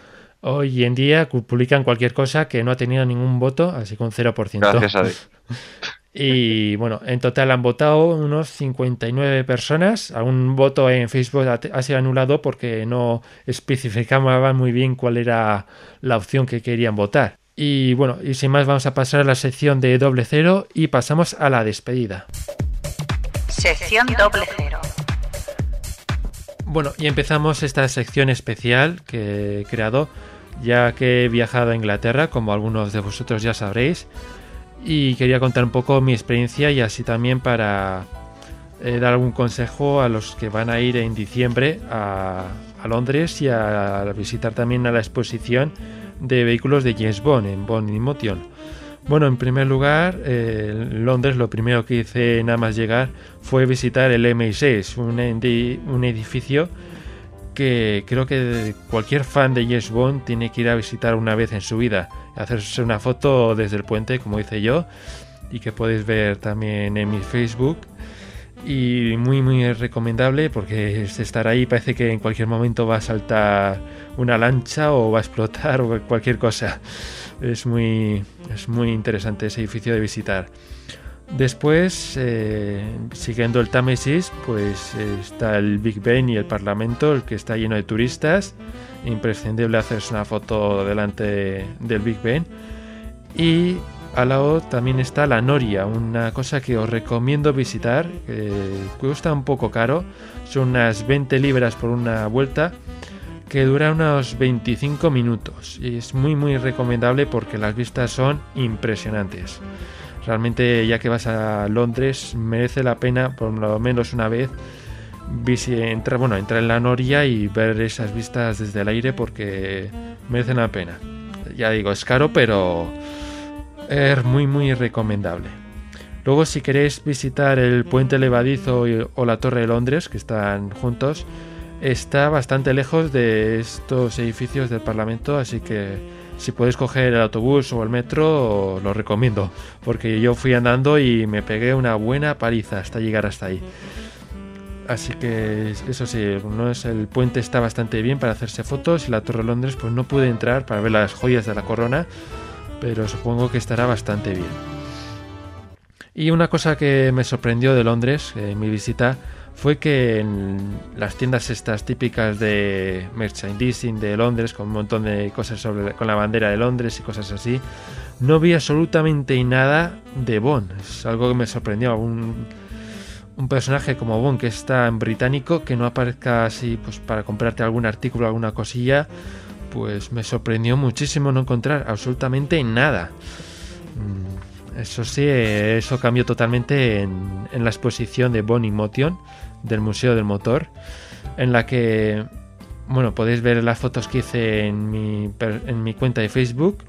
[SPEAKER 1] Hoy en día publican cualquier cosa que no ha tenido ningún voto, así con 0%.
[SPEAKER 2] Gracias a Dios. *laughs*
[SPEAKER 1] Y bueno, en total han votado unos 59 personas. Un voto en Facebook ha, ha sido anulado porque no especificaban muy bien cuál era la opción que querían votar. Y bueno, y sin más vamos a pasar a la sección de doble cero y pasamos a la despedida.
[SPEAKER 3] Sección doble cero.
[SPEAKER 1] Bueno, y empezamos esta sección especial que he creado, ya que he viajado a Inglaterra, como algunos de vosotros ya sabréis, y quería contar un poco mi experiencia y así también para eh, dar algún consejo a los que van a ir en diciembre a, Londres y a, visitar también a la exposición de vehículos de James Bond en Bond Motion. Bueno, en primer lugar, eh, en Londres lo primero que hice nada más llegar fue visitar el MI6, un, edi- un edificio que creo que cualquier fan de James Bond tiene que ir a visitar una vez en su vida, hacerse una foto desde el puente, como hice yo, y que podéis ver también en mi Facebook. Y muy muy recomendable porque estar ahí parece que en cualquier momento va a saltar una lancha o va a explotar o cualquier cosa. Es muy, es muy interesante ese edificio de visitar. Después, eh, siguiendo el Támesis, pues eh, está el Big Ben y el Parlamento, el que está lleno de turistas. Imprescindible hacerse una foto delante del Big Ben. Y al lado también está la Noria, una cosa que os recomiendo visitar, cuesta un poco caro, son unas 20 libras por una vuelta, que dura unos 25 minutos. Y es muy muy recomendable porque las vistas son impresionantes. Realmente ya que vas a Londres merece la pena por lo menos una vez entrar, bueno, entrar en la Noria y ver esas vistas desde el aire porque merecen la pena. Ya digo, es caro, pero es muy muy recomendable. Luego si queréis visitar el puente levadizo o la torre de Londres, que están juntos, está bastante lejos de estos edificios del Parlamento, así que si podéis coger el autobús o el metro, lo recomiendo, porque yo fui andando y me pegué una buena paliza hasta llegar hasta ahí. Así que eso sí, no es el puente está bastante bien para hacerse fotos y la Torre de Londres pues no pude entrar para ver las joyas de la corona pero supongo que estará bastante bien. Y una cosa que me sorprendió de Londres en mi visita fue que en las tiendas estas típicas de merchandising de Londres, con un montón de cosas sobre, con la bandera de Londres y cosas así, no vi absolutamente nada de Bond. Es algo que me sorprendió. Un, un personaje como Bond que está en británico, que no aparezca así pues para comprarte algún artículo, alguna cosilla, pues me sorprendió muchísimo no encontrar absolutamente nada. Mm, eso sí, eso cambió totalmente en, en la exposición de Bonnie Motion del Museo del Motor, en la que, bueno, podéis ver las fotos que hice en mi, en mi cuenta de Facebook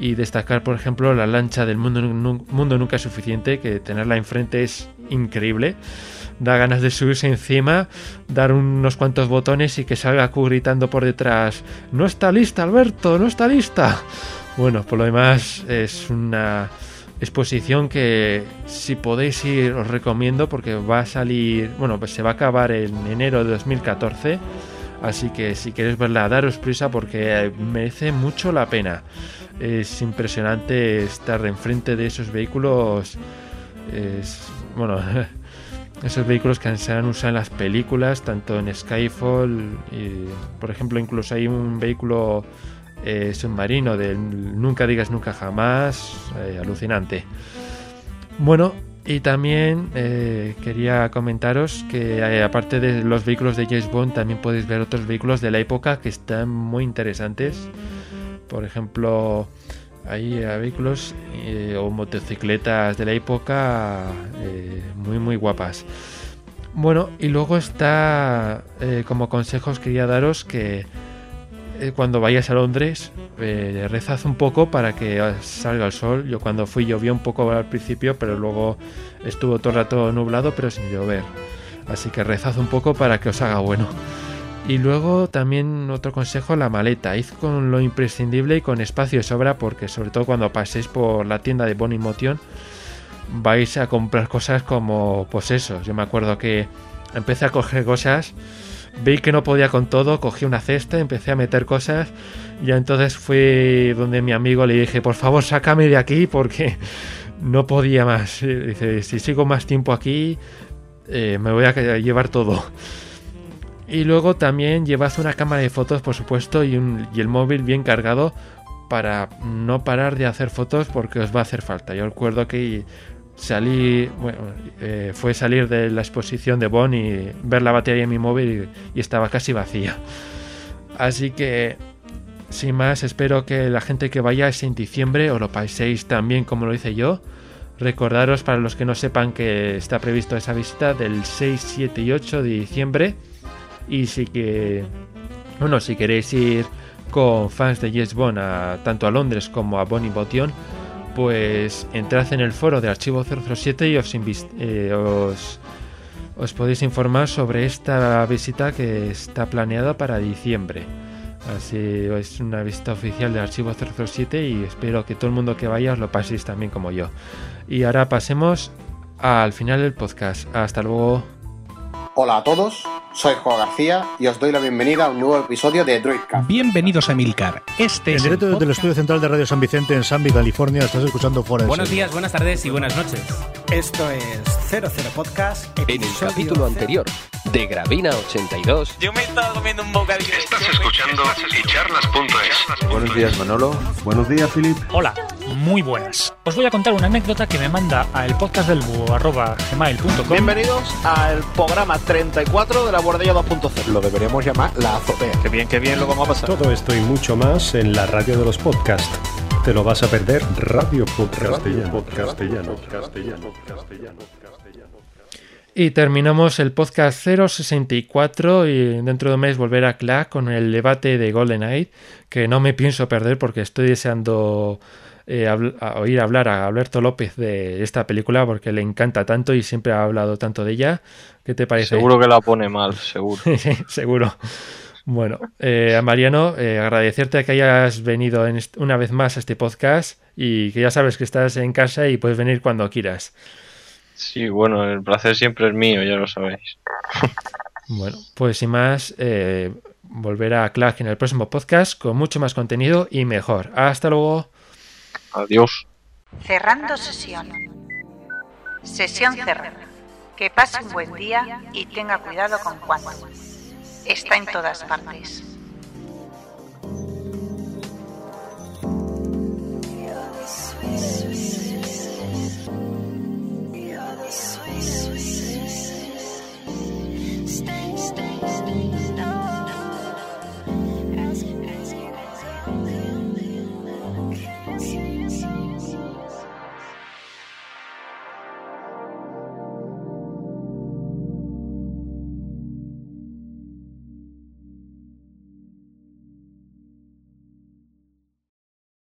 [SPEAKER 1] y destacar, por ejemplo, la lancha del mundo, mundo nunca es suficiente, que tenerla enfrente es increíble. Da ganas de subirse encima, dar unos cuantos botones y que salga Q gritando por detrás, no está lista Alberto, no está lista. Bueno, por lo demás es una exposición que si podéis ir os recomiendo porque va a salir, bueno, pues se va a acabar en enero de 2014. Así que si queréis verla, daros prisa porque merece mucho la pena. Es impresionante estar enfrente de esos vehículos. Es, bueno, *laughs* esos vehículos que se han usado en las películas, tanto en Skyfall, y, por ejemplo, incluso hay un vehículo eh, submarino del Nunca digas nunca jamás, eh, alucinante. Bueno, y también eh, quería comentaros que eh, aparte de los vehículos de James Bond, también podéis ver otros vehículos de la época que están muy interesantes. Por ejemplo, hay vehículos eh, o motocicletas de la época muy muy guapas. Bueno, y luego está, como consejos quería daros que eh, cuando vayáis a Londres, eh, rezad un poco para que salga el sol. Yo cuando fui llovió un poco al principio, pero luego estuvo todo el rato nublado, pero sin llover. Así que rezad un poco para que os haga bueno. Y luego también otro consejo, la maleta. Id con lo imprescindible y con espacio de sobra porque sobre todo cuando paséis por la tienda de Bonnie Motion vais a comprar cosas como pues. Yo me acuerdo que empecé a coger cosas, vi que no podía con todo, cogí una cesta, empecé a meter cosas y entonces fui donde mi amigo le dije, por favor sácame de aquí porque *laughs* no podía más. Dice, si sigo más tiempo aquí eh, me voy a llevar todo. Y luego también llevad una cámara de fotos, por supuesto, y, el móvil bien cargado para no parar de hacer fotos porque os va a hacer falta. Yo recuerdo que salí, bueno, eh, fue salir de la exposición de Bonn y ver la batería en mi móvil y, estaba casi vacía. Así que, sin más, espero que la gente que vaya en diciembre os lo paséis tan bien como lo hice yo. Recordaros para los que no sepan que está previsto esa visita del 6, 7 y 8 de diciembre. Y sí que, bueno, si queréis ir con fans de Yes Bond a, tanto a Londres como a Bonnie Botion, pues entrad en el foro de Archivo 007 y os, eh, os, podéis informar sobre esta visita que está planeada para diciembre. Así es una visita oficial de Archivo 007 y espero que todo el mundo que vaya os lo paséis también como yo. Y ahora pasemos al final del podcast. Hasta luego.
[SPEAKER 9] Hola a todos, soy Juan García y os doy la bienvenida a un nuevo episodio de Droidcast.
[SPEAKER 10] Bienvenidos a Milcar. Este
[SPEAKER 11] en
[SPEAKER 10] es
[SPEAKER 11] directo
[SPEAKER 10] el
[SPEAKER 11] desde el estudio central de Radio San Vicente en Sanby, California, estás escuchando Fuera
[SPEAKER 12] Buenos días, buenas tardes y buenas noches.
[SPEAKER 10] Esto es 00 Podcast.
[SPEAKER 13] En el capítulo anterior de Gravina 82.
[SPEAKER 14] Yo me estaba comiendo un bocadillo.
[SPEAKER 15] Estás escuchando echarlas.es.
[SPEAKER 16] Buenos días, Manolo. Buenos días, Filip.
[SPEAKER 17] Hola, muy buenas. Os voy a contar una anécdota que me manda a el podcast del gmail.com.
[SPEAKER 18] Bienvenidos al programa 34 de la Bordella 2.0.
[SPEAKER 9] Lo deberíamos llamar la azotea.
[SPEAKER 18] Qué bien, qué bien lo vamos a pasar.
[SPEAKER 19] Todo esto y mucho más en la radio de los podcasts. Te lo vas a perder, Radio Podcastellano.
[SPEAKER 11] Podcastellano.
[SPEAKER 19] Castellano, castellano, castellano.
[SPEAKER 1] Y terminamos el podcast 064 y dentro de un mes volver a Clack con el debate de GoldenEye, que no me pienso perder porque estoy deseando eh, habl a oír hablar a Alberto López de esta película porque le encanta tanto y siempre ha hablado tanto de ella. ¿Qué te parece?
[SPEAKER 2] Seguro que la pone mal, seguro. *laughs*
[SPEAKER 1] sí, seguro. Bueno, eh, a Mariano, eh, agradecerte que hayas venido en una vez más a este podcast y que ya sabes que estás en casa y puedes venir cuando quieras.
[SPEAKER 2] Sí, bueno, el placer siempre es mío, ya lo sabéis. *laughs*
[SPEAKER 1] Bueno, pues sin más, eh, volver a Clark en el próximo podcast con mucho más contenido y mejor. Hasta luego.
[SPEAKER 2] Adiós.
[SPEAKER 3] Cerrando sesión. Sesión cerrada. Que pase un buen día y tenga cuidado con Juan. Está en todas partes. stay, stay.